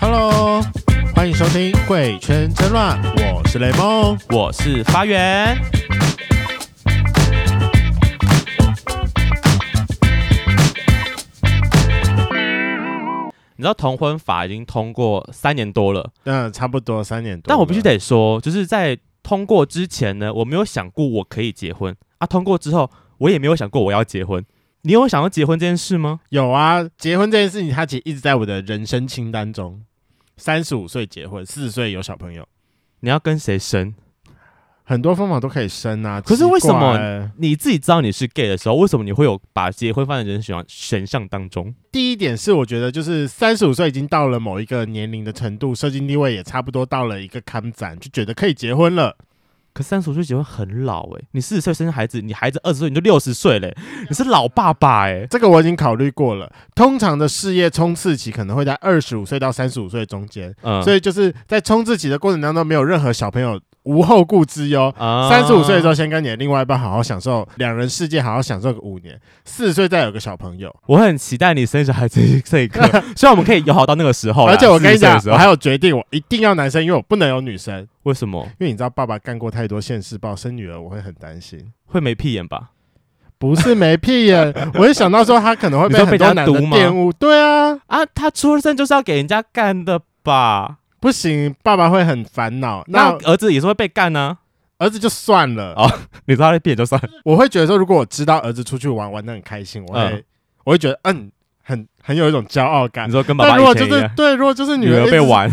Hello，欢迎收听《贵圈真乱》，我是雷梦，我是发源。你知道同婚法已经通过三年多了，嗯，差不多三年多。但我必须得说，就是在通过之前呢，我没有想过我可以结婚啊。通过之后，我也没有想过我要结婚。你有想要结婚这件事吗？有啊，结婚这件事情，它其实一直在我的人生清单中。三十五岁结婚，四十岁有小朋友。你要跟谁生？很多方法都可以生啊。可是为什么你自己知道你是 gay 的时候，为什么你会有把结婚放在人选选项当中？第一点是我觉得，就是三十五岁已经到了某一个年龄的程度，社经地位也差不多到了一个坎展，就觉得可以结婚了。可三十五岁结婚很老诶、欸，你四十岁生孩子，你孩子二十岁你就六十岁嘞，你是老爸爸诶、欸。这个我已经考虑过了。通常的事业冲刺期可能会在二十五岁到三十五岁中间，嗯，所以就是在冲刺期的过程当中，没有任何小朋友。无后顾之忧，三十五岁的时候先跟你的另外一半好好享受两人世界，好好享受个五年。四十岁再有个小朋友，我很期待你生小孩这这一刻，希望我们可以友好到那个时候。而且我跟你讲，我还有决定，我一定要男生，因为我不能有女生。为什么？因为你知道，爸爸干过太多现世报，生女儿我会很担心，会没屁眼吧？不是没屁眼，我一想到说他可能会被很多男的玷污。对啊，啊，他出生就是要给人家干的吧？不行，爸爸会很烦恼。那儿子也是会被干呢？儿子就算了哦，你知道他变就算了。我会觉得说，如果我知道儿子出去玩玩的很开心，我会、嗯、我会觉得嗯，很很有一种骄傲感。你说跟爸爸如果就是对，如果就是女儿，被玩，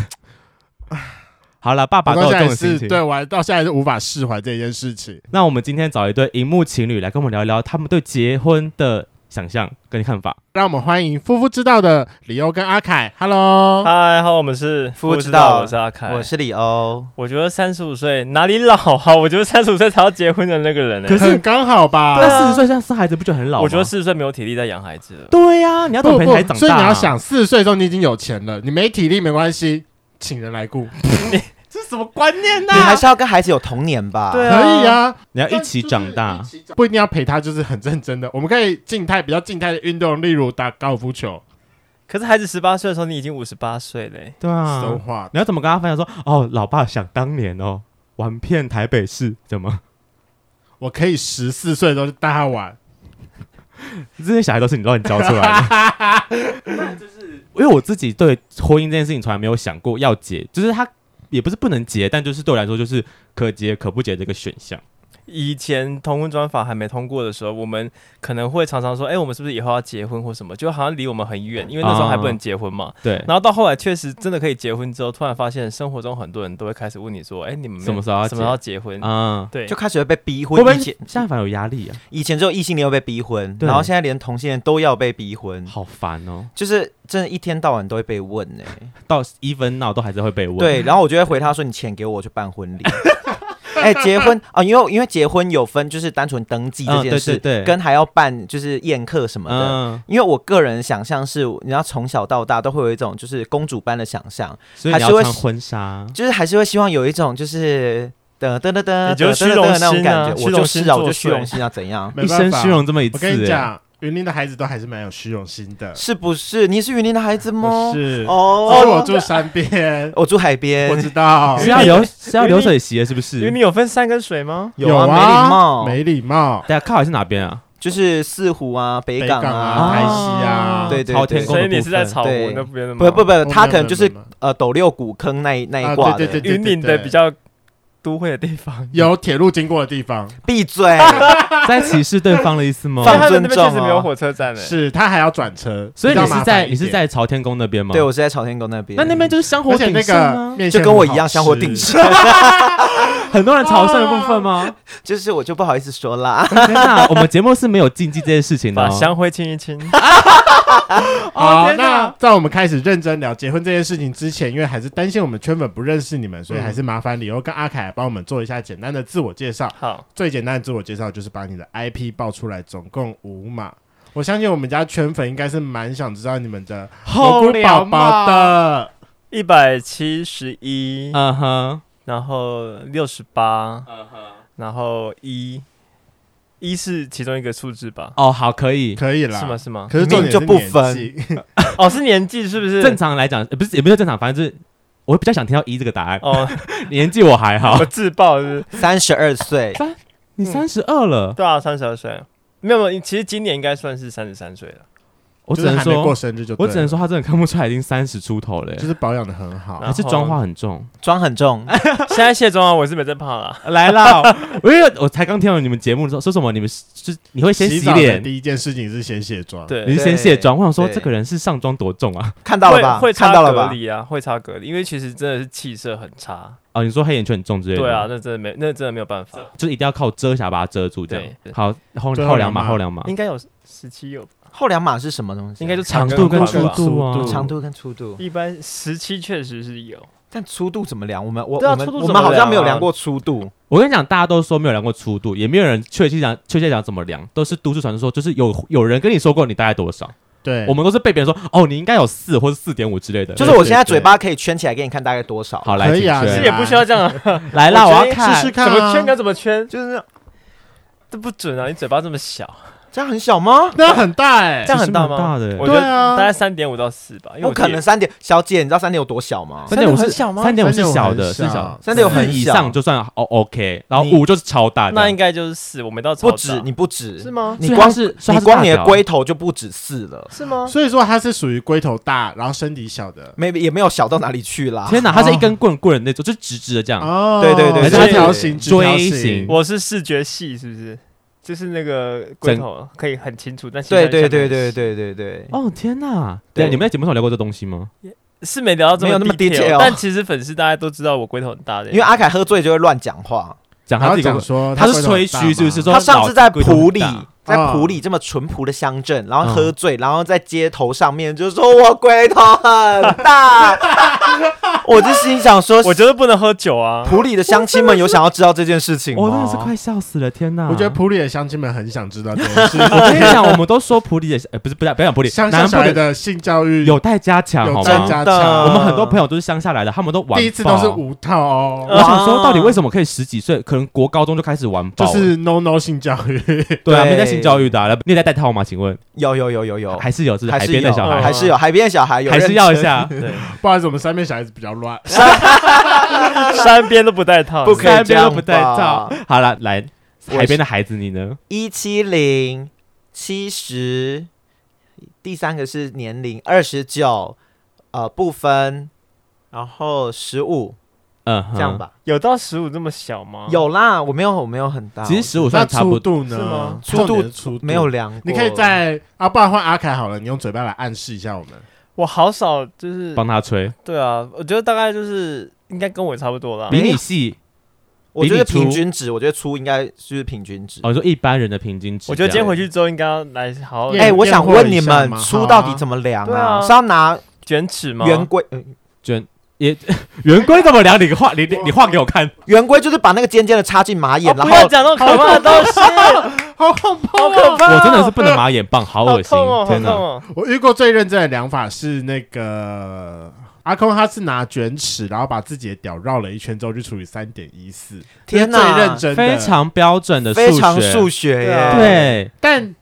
好了，爸爸都有这种心情。对，我到现在是无法释怀这件事情。那我们今天找一对荧幕情侣来跟我们聊一聊他们对结婚的想象跟看法，让我们欢迎夫妇知道的李欧跟阿凯。Hello，嗨，好，我们是夫妇知道，我是阿凯，我是李欧。我觉得三十五岁哪里老？好，我觉得三十五岁才要结婚的那个人可是刚好吧？对，四十岁现在生孩子不就很老吗？我觉得四十岁没有体力在养孩子了。对呀、啊，你要等陪孩子长大、啊。所以你要想，四十岁的时候你已经有钱了，你没体力没关系，请人来顾。这是什么观念呢、啊？你还是要跟孩子有童年吧？对啊，可以啊，你要一起长大，不一定要陪他，就是很认真的。我们可以静态比较静态的运动，例如打高尔夫球。可是孩子十八岁的时候，你已经五十八岁嘞。对啊，说话你要怎么跟他分享说？哦，老爸想当年哦，玩遍台北市，怎么？我可以十四岁的时候就带他玩。这些小孩都是你乱教出来的。就是因为我自己对婚姻这件事情从来没有想过要解，就是他。也不是不能结，但就是对我来说，就是可结可不结这个选项。以前同婚专法还没通过的时候，我们可能会常常说：“哎、欸，我们是不是以后要结婚或什么？”就好像离我们很远，因为那时候还不能结婚嘛。哦、对。然后到后来确实真的可以结婚之后，突然发现生活中很多人都会开始问你说：“哎、欸，你们什么时候要什么时候要结婚？”啊、嗯，对，就开始会被逼婚。会不会现在反而有压力啊？以前只有异性恋要被逼婚，然后现在连同性恋都要被逼婚，好烦哦！就是真的，一天到晚都会被问呢、欸。到 even now 都还是会被问。对，然后我就会回他说：“你钱给我，我去办婚礼。” 哎、欸，结婚啊、哦，因为因为结婚有分，就是单纯登记这件事，嗯、对对对，跟还要办就是宴客什么的。嗯、因为我个人想象是，你要从小到大都会有一种就是公主般的想象，所以你要穿婚纱，就是还是会希望有一种就是噔噔噔噔，你就虚荣心那种感觉。我就是啊，我就虚荣心要怎样？一生虚荣这么一次，我跟你讲。云林的孩子都还是蛮有虚荣心的，是不是？你是云林的孩子吗？是哦，所以我住山边，我住海边，我知道。是要流 是要流水席的，是不是？云林有分山跟水吗？有啊，没礼貌，没礼貌。大家靠海是哪边啊？就是四湖啊，北港啊，台西啊，对对。所以你是在草湖那边的吗？不不不，他可能就是呃斗六古坑那一那一挂的。云林的比较。都会的地方有铁路经过的地方，闭嘴！在歧视对方的意思吗？放尊重、哦。确实没有火车站的，是他还要转车，所以你是在你是在朝天宫那边吗？对，我是在朝天宫那边。那那边就是香火鼎盛啊，那个、就跟我一样香火鼎盛。很多人朝圣的部分吗？就是我就不好意思说啦。天哪，我们节目是没有禁忌这件事情的、哦，把香灰清一清。好，那在我们开始认真聊结婚这件事情之前，因为还是担心我们圈粉不认识你们，所以还是麻烦李欧跟阿凯。帮我们做一下简单的自我介绍。好，最简单的自我介绍就是把你的 IP 报出来，总共五码。我相信我们家圈粉应该是蛮想知道你们的蘑菇宝宝的。一百七十一，嗯哼，然后六十八，然后一一是其中一个数字吧？哦，好，可以，可以了，是吗？是吗？可是重点就不分 哦，是年纪是不是？正常来讲，不是也不是正常，反正就是我比较想听到一这个答案。哦，年纪我还好，我自爆是三十二岁，三你三十二了？对啊，三十二岁，没有没有，其实今年应该算是三十三岁了。我只能说过生日就，我只能说他真的看不出来已经三十出头了，就是保养的很好，还是妆化很重，妆很重。现在卸妆啊，我是没在胖了。来了，因为我才刚听到你们节目的时候说什么，你们是你会先洗脸，第一件事情是先卸妆，对，你是先卸妆。我想说这个人是上妆多重啊？看到了吧？会擦隔离啊，会擦隔离，因为其实真的是气色很差啊。你说黑眼圈很重之类的，对啊，那真的没，那真的没有办法，就是一定要靠遮瑕把它遮住。这样好，后后两码，后两码应该有十七有。后两码是什么东西？应该就长度跟粗度啊，长度跟粗度。一般十七确实是有，但粗度怎么量？我们我我们我们好像没有量过粗度。我跟你讲，大家都说没有量过粗度，也没有人确切讲确切讲怎么量，都是都市传说，就是有有人跟你说过你大概多少。对，我们都是被别人说哦，你应该有四或者四点五之类的。就是我现在嘴巴可以圈起来给你看大概多少。好，来，可以啊，其实也不需要这样。来啦，我要看试试看，怎么圈该怎么圈，就是这不准啊！你嘴巴这么小。这样很小吗？那很大哎，这样很大吗？大的，对啊，大概三点五到四吧。不可能三点，小姐，你知道三点有多小吗？三点五很小吗？三点五是小的，是小。三点五很以上就算哦 OK，然后五就是超大的，那应该就是四。我没到超大，不止，你不止是吗？你光是你光你的龟头就不止四了，是吗？所以说它是属于龟头大，然后身体小的，没也没有小到哪里去啦。天哪，它是一根棍棍的那种，就直直的这样。哦，对对对，直条形，锥形。我是视觉系，是不是？就是那个龟头可以很清楚，但对对对对对对对。哦天哪！对，你们在节目上聊过这东西吗？是没聊到这么那么 detail，但其实粉丝大家都知道我龟头很大的，因为阿凯喝醉就会乱讲话，讲他自己讲说他是吹嘘，是不是？说他上次在普里，在普里这么淳朴的乡镇，然后喝醉，然后在街头上面就说我龟头很大。我就心想说，我觉得不能喝酒啊。普里的乡亲们有想要知道这件事情吗？我真的是快笑死了，天哪！我觉得普里的乡亲们很想知道这件事。我跟你讲，我们都说普里的，呃，不是不要不要讲普里，乡下来的性教育有待加强，有待加强，我们很多朋友都是乡下来的，他们都玩。第一次都是无套哦。我想说，到底为什么可以十几岁，可能国高中就开始玩？就是 no no 性教育。对啊，没在性教育的，你在戴套吗？请问？有有有有有，还是有？是海边的小孩，还是有海边的小孩，有还是要一下。对，不好意思，我们山边小孩子比较乱。山边都不带套，不可以这样，不带套。好了，来海边的孩子，你呢？一七零七十，第三个是年龄二十九，呃，不分，然后十五，嗯，这样吧。有到十五这么小吗？有啦，我没有，我没有很大。其实十五算差不多呢，是吗？粗度粗没有量过。你可以在啊，不然换阿凯好了，你用嘴巴来暗示一下我们。我好少就是帮他吹，对啊，我觉得大概就是应该跟我差不多啦。比你细，我觉得平均值，我觉得粗应该就是平均值。哦，你说一般人的平均值。我觉得今天回去之后应该要来好好。哎，我想问你们，粗到底怎么量啊？是要拿卷尺吗？圆规，卷也 圆规怎么量？你画，你你画给我看。圆规就是把那个尖尖的插进马眼，然后要讲那种可怕的东西。好恐怖，好可怕！我真的是不能马眼棒，好恶心！天哪！我遇过最认真的量法是那个阿空，他是拿卷尺，然后把自己的屌绕了一圈之后就除以三点一四。天哪，最认真，非常标准的非常数学耶。对，但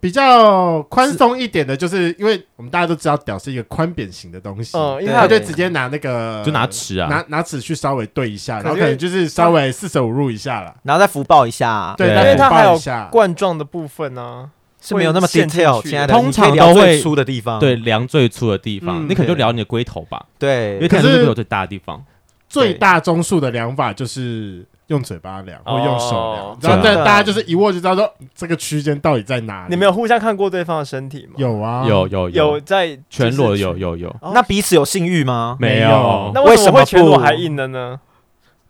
比较宽松一点的，就是因为我们大家都知道屌是一个宽扁型的东西，因为他就直接拿那个就拿尺啊，拿拿尺去稍微对一下，然后可能就是稍微四舍五入一下了，然后再福报一下，对，因为它还有冠状的部分呢，是没有那么爱的，通常都会粗的地方，对，量最粗的地方，你可能就量你的龟头吧，对，因为可能是龟头最大的地方，最大宗数的量法就是。用嘴巴量，或用手量，然后大大家就是一握就知道说这个区间到底在哪里。你们有互相看过对方的身体吗？有啊，有有有在全裸，有有有。那彼此有性欲吗？没有。那为什么会全裸还硬的呢？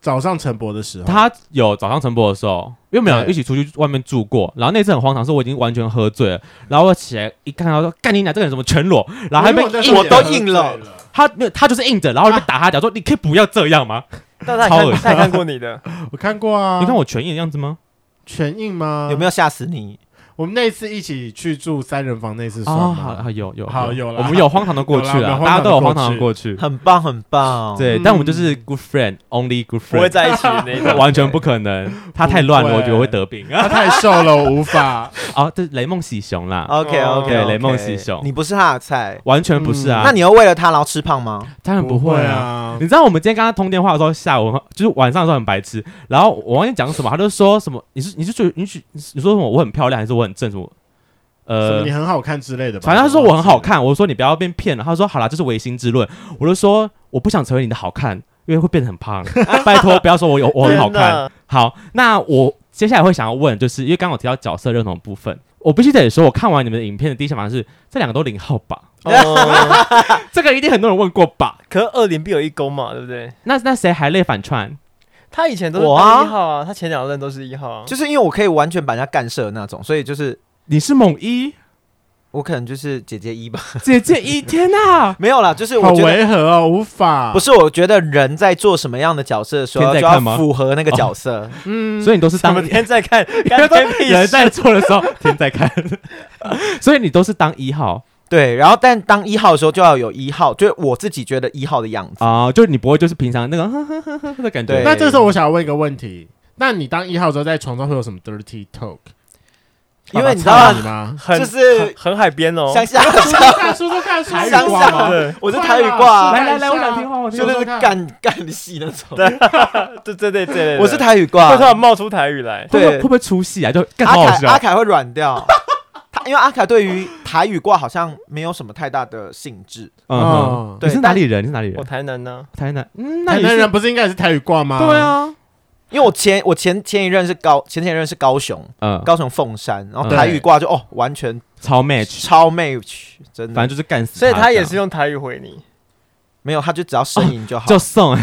早上晨勃的时候，他有早上晨勃的时候，因为我们两个一起出去外面住过，然后那次很荒唐，是我已经完全喝醉了，然后我起来一看到说干你俩这个人怎么全裸，然后还被我都硬了，他没有他就是硬着，然后被打他脚说你可以不要这样吗？超恶心！看过你的，我看过啊。你看我全印的样子吗？全印吗？有没有吓死你？我们那次一起去住三人房那次算吗？好，有有好有了，我们有荒唐的过去了，大家都有荒唐的过去，很棒很棒。对，但我们就是 good friend，only good friend，不会在一起的那种，完全不可能。他太乱了，我觉得会得病。他太瘦了，我无法。哦，这雷梦喜熊啦。OK OK，雷梦喜熊，你不是他的菜，完全不是啊。那你要为了他然后吃胖吗？当然不会啊。你知道我们今天跟他通电话的时候，下午就是晚上的时候很白痴，然后我忘记讲什么，他就说什么，你是你是觉得你你你说什么？我很漂亮还是我很正什么？呃，你很好看之类的吧。反正他说我很好看，我说你不要被骗了。他说好啦，这是唯心之论。我就说我不想成为你的好看，因为会变得很胖。拜托不要说我有我很好看。好，那我接下来会想要问，就是因为刚刚我提到角色认同部分，我必须得说，我看完你们的影片的第一想法是这两个都零号吧？哦 这个一定很多人问过吧？可是二零必有一攻嘛，对不对？那那谁还累反串？他以前都是一号啊，他前两任都是一号啊。就是因为我可以完全把人家干射那种，所以就是。你是猛一，我可能就是姐姐一吧。姐姐一，天哪，没有啦，就是好违和哦，无法。不是，我觉得人在做什么样的角色的时候，就要符合那个角色。嗯，所以你都是当 天在看，人在做的时候天在看，所以你都是当一号。对，然后但当一号的时候就要有一号，就是我自己觉得一号的样子。啊，就是你不会就是平常那个呵呵呵呵的感觉。那这时候我想要问一个问题，那你当一号的时候在床上会有什么 dirty talk？因为你知道吗？就是很海边哦，乡下，说说看，说说看，台语挂，我是台语挂，来来来，我想听话，我听就是干干戏那种，对。对对对，我是台语挂，会突然冒出台语来，对，会不会出戏啊？就阿凯阿凯会软掉，他因为阿卡对于台语挂好像没有什么太大的兴致，嗯，对，你是哪里人？你是哪里人？我台南呢，台南，嗯，台南人不是应该也是台语挂吗？对啊。因为我前我前前一任是高前前一任是高雄，嗯，高雄凤山，然后台语挂就哦完全超 match 超 match，真的，反正就是干死。所以他也是用台语回你，没有，他就只要呻吟就好，就送。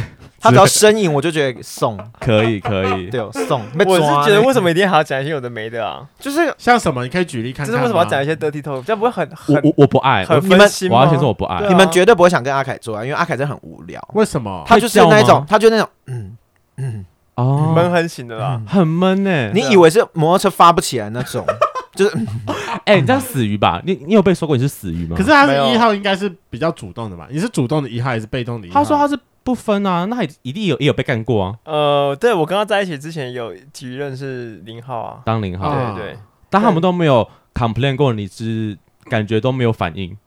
他只要呻吟，我就觉得送，可以可以，对，送。我是觉得为什么一定还要讲一些有的没的啊？就是像什么，你可以举例看。就是为什么要讲一些 dirty talk？这样不会很我我我不爱很，你们我要先说我不爱，你们绝对不会想跟阿凯做啊，因为阿凯真的很无聊。为什么？他就是那种，他就那种，嗯嗯。哦，闷很醒的啦，很闷呢。你以为是摩托车发不起来那种？就是，哎，你这样死鱼吧？你你有被说过你是死鱼吗？可是他是一号，应该是比较主动的吧？你是主动的一号还是被动的一号？他说他是不分啊，那他一定有也有被干过啊。呃，对我跟他在一起之前有几任是零号啊，当零号，对对。但他们都没有 complain 过，你是感觉都没有反应。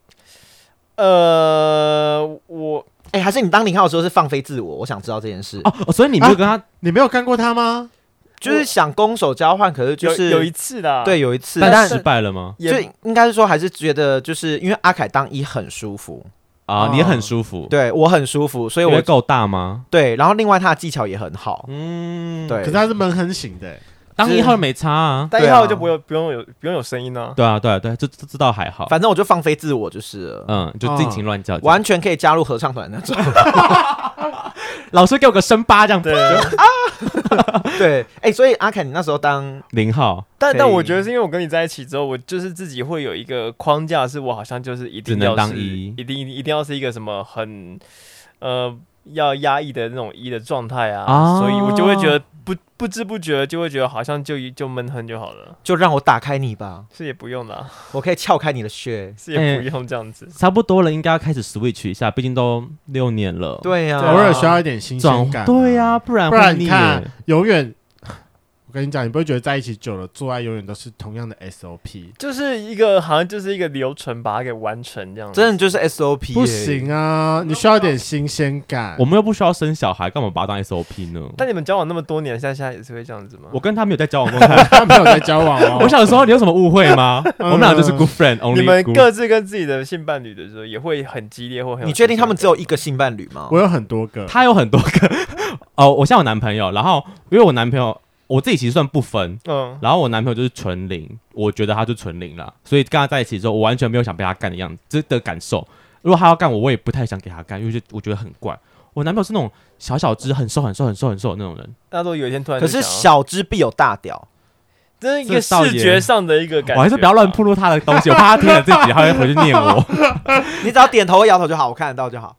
呃，我。哎，还是你当零号的时候是放飞自我？我想知道这件事哦。所以你没有跟他，你没有干过他吗？就是想攻守交换，可是就是有一次的，对，有一次，但失败了吗？就应该是说，还是觉得就是因为阿凯当一很舒服啊，你很舒服，对我很舒服，所以我够大吗？对，然后另外他的技巧也很好，嗯，对，可是他是闷哼型的。当一号没差啊，当一号就不用不用有不用有声音呢。对啊，对啊，对，这这这倒还好。反正我就放飞自我就是，嗯，就尽情乱叫，完全可以加入合唱团那种。老师给我个声八这样。子。对，哎，所以阿凯，你那时候当零号，但但我觉得是因为我跟你在一起之后，我就是自己会有一个框架，是我好像就是一定要当一，一定一定要是一个什么很呃要压抑的那种一的状态啊，所以我就会觉得。不不知不觉就会觉得好像就就闷哼就好了，就让我打开你吧，是也不用啦，我可以撬开你的穴，是也不用这样子，差不多了，应该要开始 switch 一下，毕竟都六年了，对呀，偶尔需要一点新鲜感，对呀，不然不然你看永远。我跟你讲，你不会觉得在一起久了，做爱永远都是同样的 SOP，就是一个好像就是一个流程，把它给完成这样子。真的就是 SOP，不行啊！你需要一点新鲜感。我们又不需要生小孩，干嘛把它当 SOP 呢？但你们交往那么多年，现在现在也是会这样子吗？我跟他没有在交往过，他没有在交往哦。我想说，你有什么误会吗？我们俩就是 good friend only。你们各自跟自己的性伴侣的时候，也会很激烈，或很……你确定他们只有一个性伴侣吗？我有很多个，他有很多个。哦，我现在有男朋友，然后因为我男朋友。我自己其实算不分，嗯，然后我男朋友就是纯零，我觉得他就纯零了，所以跟他在一起之后，我完全没有想被他干的样子，这的感受。如果他要干我，我也不太想给他干，因为我觉得很怪。我男朋友是那种小小只、很瘦、很瘦、很瘦、很瘦的那种人。大家都有一天突然，可是小只必有大屌，这是一个视觉上的一个感觉。我还是不要乱暴露他的东西，我怕他听了这集，他会回去念我。你只要点头和摇头就好，我看得到就好。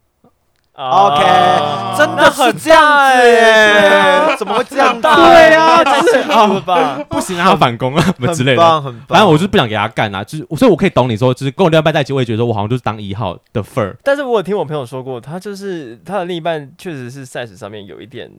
OK，真的很这样子耶？怎么会这样？对啊，太辛苦了吧？不行，啊他反攻啊，什么之类的。反正我就是不想给他干啊，就是所以我可以懂你说，就是跟我另外一半在一起，我也觉得我好像就是当一号的份儿。但是我有听我朋友说过，他就是他的另一半确实是 size 上面有一点，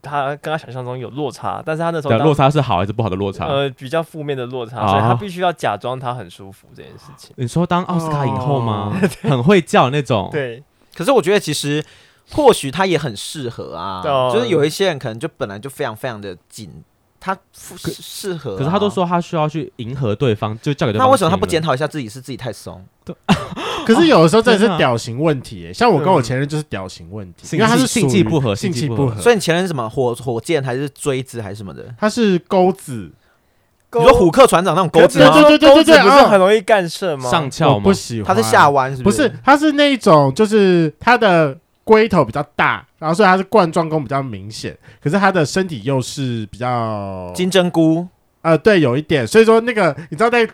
他跟他想象中有落差，但是他那时候落差是好还是不好的落差？呃，比较负面的落差，所以他必须要假装他很舒服这件事情。你说当奥斯卡影后吗？很会叫那种。对。可是我觉得其实或许他也很适合啊，哦、就是有一些人可能就本来就非常非常的紧，他适合、啊。可是他都说他需要去迎合对方，就叫给对方。那为什么他不检讨一下自己是自己太松？对。可是有的时候真的是 屌型问题，像我跟我前任就是屌型问题，因为他是性气不合，性气不合。所以你前任是什么火火箭还是锥子还是什么的？他是钩子。你说虎克船长那种钩子吗？对对对对对，不是很容易干涉吗？上翘吗？不喜欢，它是下弯是不是？不是，他是那一种，就是它的龟头比较大，然后所以它是冠状弓比较明显，可是它的身体又是比较金针菇，呃，对，有一点，所以说那个你知道在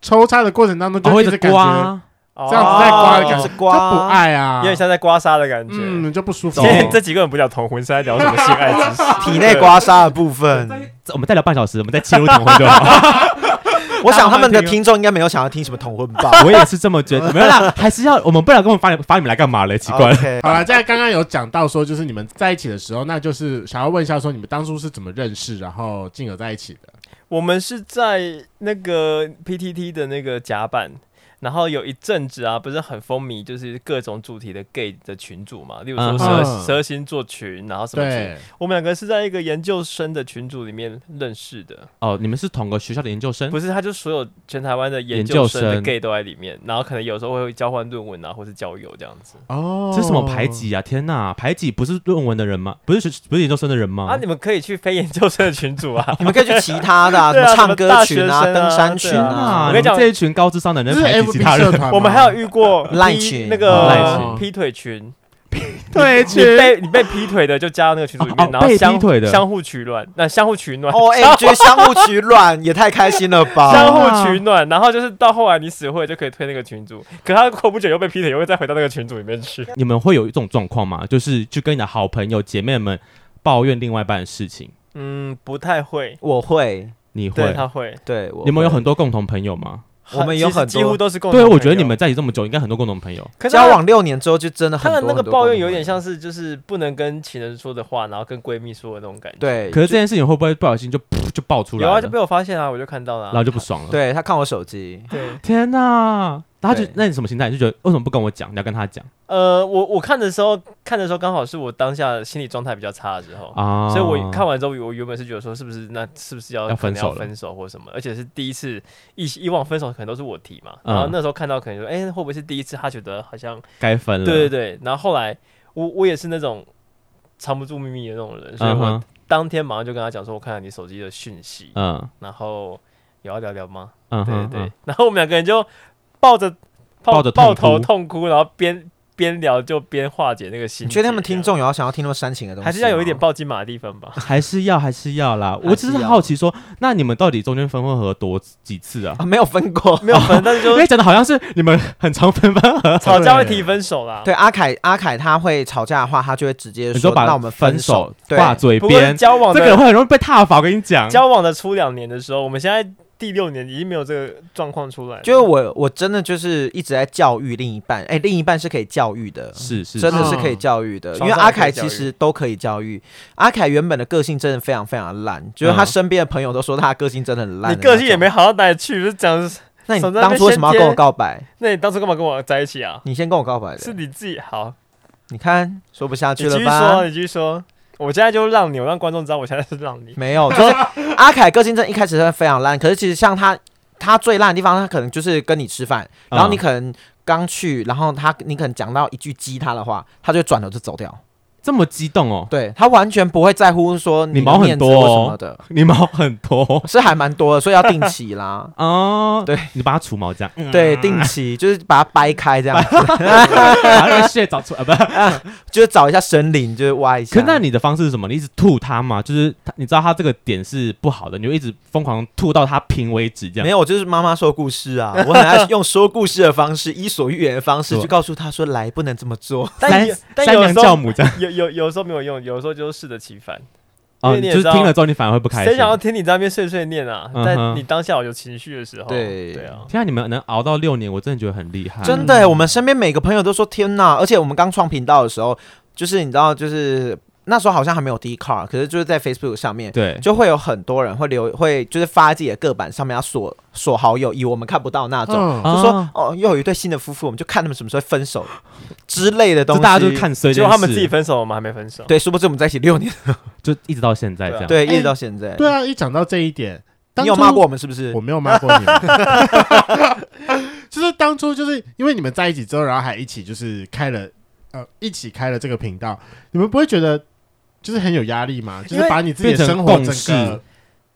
抽插的过程当中就会一直感觉。这样子在刮的感觉，刮就不爱啊，有点像在刮痧的感觉，嗯，就不舒服。今天这几个人不叫同婚，是在聊什么性爱知识？体内刮痧的部分，我们再聊半小时，我们再切入同婚就好。我想他们的听众应该没有想要听什么同婚吧？我也是这么觉得。没有啦，还是要我们不然跟我们发发你们来干嘛嘞？奇怪。好了，在刚刚有讲到说，就是你们在一起的时候，那就是想要问一下，说你们当初是怎么认识，然后进而在一起的？我们是在那个 PTT 的那个甲板。然后有一阵子啊，不是很风靡，就是各种主题的 gay 的群组嘛，例如说蛇蛇星座群，然后什么群。我们两个是在一个研究生的群组里面认识的。哦，你们是同个学校的研究生？不是，他就所有全台湾的研究生的 gay 都在里面，然后可能有时候会交换论文啊，或是交友这样子。哦，这是什么排挤啊？天哪，排挤不是论文的人吗？不是不是研究生的人吗？啊，你们可以去非研究生的群组啊，你们可以去其他的，啊，什么唱歌群啊、登山群啊。我跟你讲，这一群高智商的人排挤其他人。我们还有遇过赖群那个劈腿群，劈腿群，你被你被劈腿的就加到那个群组里面，然后相相互取暖，那相互取暖。哦，哎，觉得相互取暖也太开心了吧？相互取暖，然后就是到后来你死会就可以推那个群组，可他过不久又被劈腿，又会再回到那个群组里面去。你们会有一种状况吗？就是去跟你的好朋友姐妹们抱怨另外一半的事情？嗯，不太会，我会，你会，他会，对，你们有很多共同朋友吗？我们有很多，几乎都是共同朋友。对，我觉得你们在一起这么久，应该很多共同朋友。交往六年之后，就真的很多。他的那个抱怨有点像是，就是不能跟情人说的话，然后跟闺蜜说的那种感觉。对。可是这件事情会不会不小心就就爆出来？有啊，就被我发现啊，我就看到了，然后就不爽了。对，他看我手机。对，天哪！他就那你什么心态？你就觉得为什么不跟我讲？你要跟他讲？呃，我我看的时候，看的时候刚好是我当下心理状态比较差的时候啊，所以我看完之后，我原本是觉得说，是不是那是不是要要分手分手或什么？而且是第一次，以以往分手可能都是我提嘛，然后那时候看到可能说，哎，会不会是第一次？他觉得好像该分了。对对对，然后后来我我也是那种藏不住秘密的那种人，所以我当天马上就跟他讲说，我看到你手机的讯息，嗯，然后有要聊聊吗？嗯，对对对，然后我们两个人就抱着。抱着抱头痛哭，然后边边聊就边化解那个心。你觉得他们听众有要想要听那么煽情的东西，还是要有一点抱金马的地方吧？还是要还是要啦？我只是好奇说，那你们到底中间分分合合多几次啊？没有分过，没有分，但是就因为讲的好像是你们很常分分合合，吵架会提分手啦。对，阿凯阿凯他会吵架的话，他就会直接说把我们分手挂嘴边。交往这个人会很容易被踏伐。我跟你讲，交往的初两年的时候，我们现在。第六年已经没有这个状况出来，就是我我真的就是一直在教育另一半，哎、欸，另一半是可以教育的，是是，真的是可以教育的，嗯、因为阿凯其实都可以教育。阿凯原本的个性真的非常非常烂，就是他身边的朋友都说他个性真的很烂。你个性也没好到哪里去，就讲。那你当初为什么要跟我告白？那你当初干嘛跟我在一起啊？你先跟我告白的，是你自己好。你看说不下去了吧？你继续说，你继续说。我现在就让你，我让观众知道我现在是让你。没有，就是阿凯个性真的一开始是非常烂，可是其实像他。他最烂的地方，他可能就是跟你吃饭，然后你可能刚去，然后他你可能讲到一句激他的话，他就转头就走掉。这么激动哦！对，他完全不会在乎说你毛很多什么的，你毛很多 是还蛮多的，所以要定期啦。哦，对，你把它除毛这样，对，定期就是把它掰开这样子，把那个屑找出来，不是，就是找一下神灵，就是挖一下。可那你的方式是什么？你一直吐它吗？就是你知道它这个点是不好的，你就一直疯狂吐到它平为止，这样。没有，我就是妈妈说故事啊，我很爱用说故事的方式，伊索寓言的方式去告诉他说，来，不能这么做。但但有时候有有有时候没有用，有时候就适得其反。哦，就是听了之后你反而会不开心。谁想要听你在那边碎碎念啊？在你当下有情绪的时候，对对啊。天啊，你们能熬到六年，我真的觉得很厉害。真的，我们身边每个朋友都说天哪！而且我们刚创频道的时候，就是你知道，就是。那时候好像还没有 Dcard，可是就是在 Facebook 上面，对，就会有很多人会留，会就是发自己的个版上面要锁锁好友，以我们看不到那种，嗯、就说哦，又有一对新的夫妇，我们就看他们什么时候分手之类的东西。大家就看谁，结果他们自己分手，我们还没分手。对，殊不知我们在一起六年，就一直到现在这样。对，一直到现在。对啊，一讲到这一点，你有骂过我们是不是？我没有骂过你们，就是当初就是因为你们在一起之后，然后还一起就是开了呃一起开了这个频道，你们不会觉得？就是很有压力吗，就是把你自己的生活整个，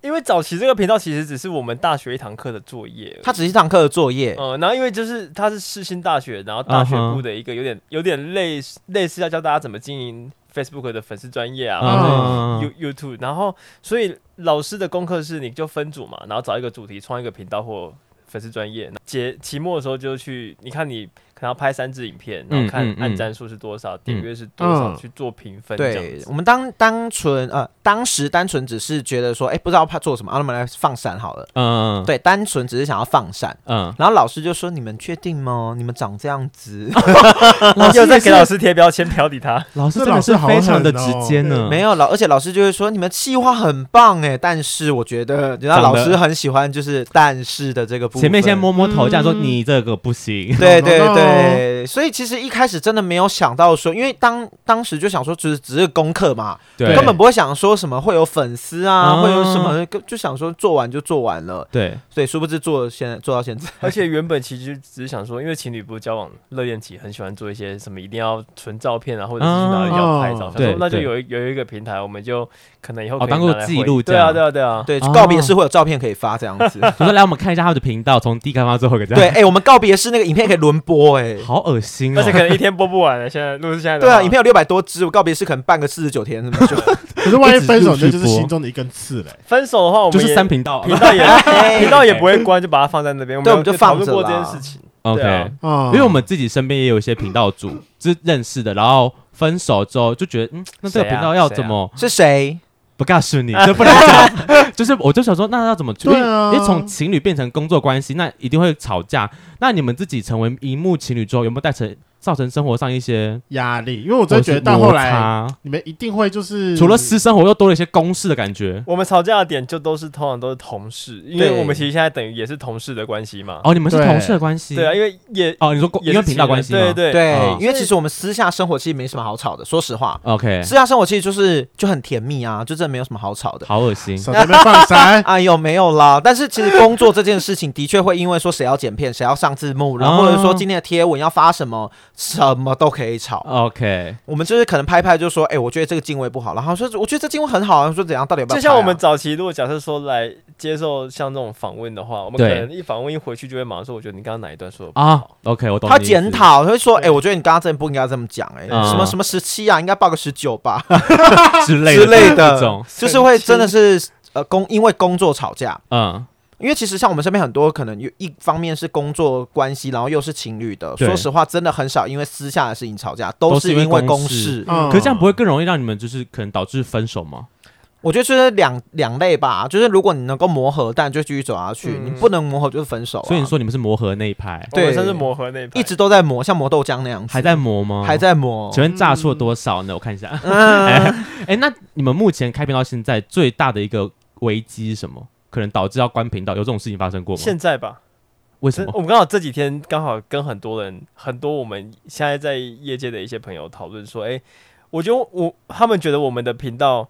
因为早期这个频道其实只是我们大学一堂课的作业，它只是一堂课的作业。嗯，然后因为就是它是世新大学，然后大学部的一个有点有点类似类似要教大家怎么经营 Facebook 的粉丝专业啊，或者 You YouTube，然后所以老师的功课是你就分组嘛，然后找一个主题创一个频道或粉丝专业，节期末的时候就去，你看你。然后拍三支影片，然后看按赞数是多少，点阅是多少，去做评分。对，我们当单纯呃，当时单纯只是觉得说，哎，不知道怕做什么，那我们来放闪好了。嗯对，单纯只是想要放闪。嗯。然后老师就说：“你们确定吗？你们长这样子？” 老师在给老师贴标签，调理他。老师真的是非常的直接呢。没有老，而且老师就会说：“你们企划很棒哎，但是我觉得，然后老师很喜欢就是但是的这个部分。前面先摸摸头，这样说你这个不行。对对对。对，所以其实一开始真的没有想到说，因为当当时就想说，只是只是功课嘛，对，根本不会想说什么会有粉丝啊，会有什么，就想说做完就做完了。对，所以殊不知做现在做到现在，而且原本其实只是想说，因为情侣不是交往热恋期，很喜欢做一些什么，一定要存照片啊，或者是去哪里要拍照，想说那就有有一个平台，我们就可能以后可以当做记录。对啊，对啊，对啊，对，告别式会有照片可以发这样子。我说来，我们看一下他的频道，从第一开发最后一个这样。对，哎，我们告别式那个影片可以轮播，哎，好恶心，而且可能一天播不完了。现在录是现在对啊，影片有六百多支，我告别是可能半个四十九天，这么久。可是万一分手，那就是心中的一根刺嘞。分手的话，我们就是三频道，频道也 频道也不会关，就把它放在那边。对，我们就放着过这件事情。OK，因为我们自己身边也有一些频道主，就是认识的，然后分手之后就觉得，嗯，那这个频道要怎么？是谁？不告诉你，就不能讲。就是我就想说，那要怎么？处理因为从情侣变成工作关系，那一定会吵架。那你们自己成为荧幕情侣之后，有没有带成？造成生活上一些压力，因为我真的觉得到后来，你们一定会就是除了私生活，又多了一些公事的感觉。我们吵架的点就都是通常都是同事，因为我们其实现在等于也是同事的关系嘛。哦，你们是同事的关系？对啊，因为也哦，你说因为频道关系，对对对，因为其实我们私下生活其实没什么好吵的，说实话。OK，私下生活其实就是就很甜蜜啊，就真的没有什么好吵的。好恶心，在那边放闪。哎呦，没有啦。但是其实工作这件事情的确会因为说谁要剪片，谁要上字幕，然后或者说今天的贴文要发什么，什么都。可以吵，OK，我们就是可能拍拍就说，哎，我觉得这个镜位不好，然后说我觉得这镜位很好，说怎样，到底要不要？就像我们早期如果假设说来接受像这种访问的话，我们可能一访问一回去就会马上说，我觉得你刚刚哪一段说的不好，OK，我懂。他检讨，他会说，哎，我觉得你刚刚真的不应该这么讲，哎，什么什么十七啊，应该报个十九吧之类 之类的，就是会真的 是呃工因为工作吵架，嗯。因为其实像我们身边很多可能有一方面是工作关系，然后又是情侣的。说实话，真的很少因为私下的事情吵架，都是因为公事。可是这样不会更容易让你们就是可能导致分手吗？我觉得是两两类吧。就是如果你能够磨合，但就继续走下去；你不能磨合，就是分手。所以你说你们是磨合那一派？对，算是磨合那一派，一直都在磨，像磨豆浆那样子。还在磨吗？还在磨。请问炸出了多少呢？我看一下。哎，那你们目前开篇到现在最大的一个危机是什么？可能导致要关频道，有这种事情发生过吗？现在吧，为什么？我们刚好这几天刚好跟很多人，很多我们现在在业界的一些朋友讨论说，哎、欸，我觉得我他们觉得我们的频道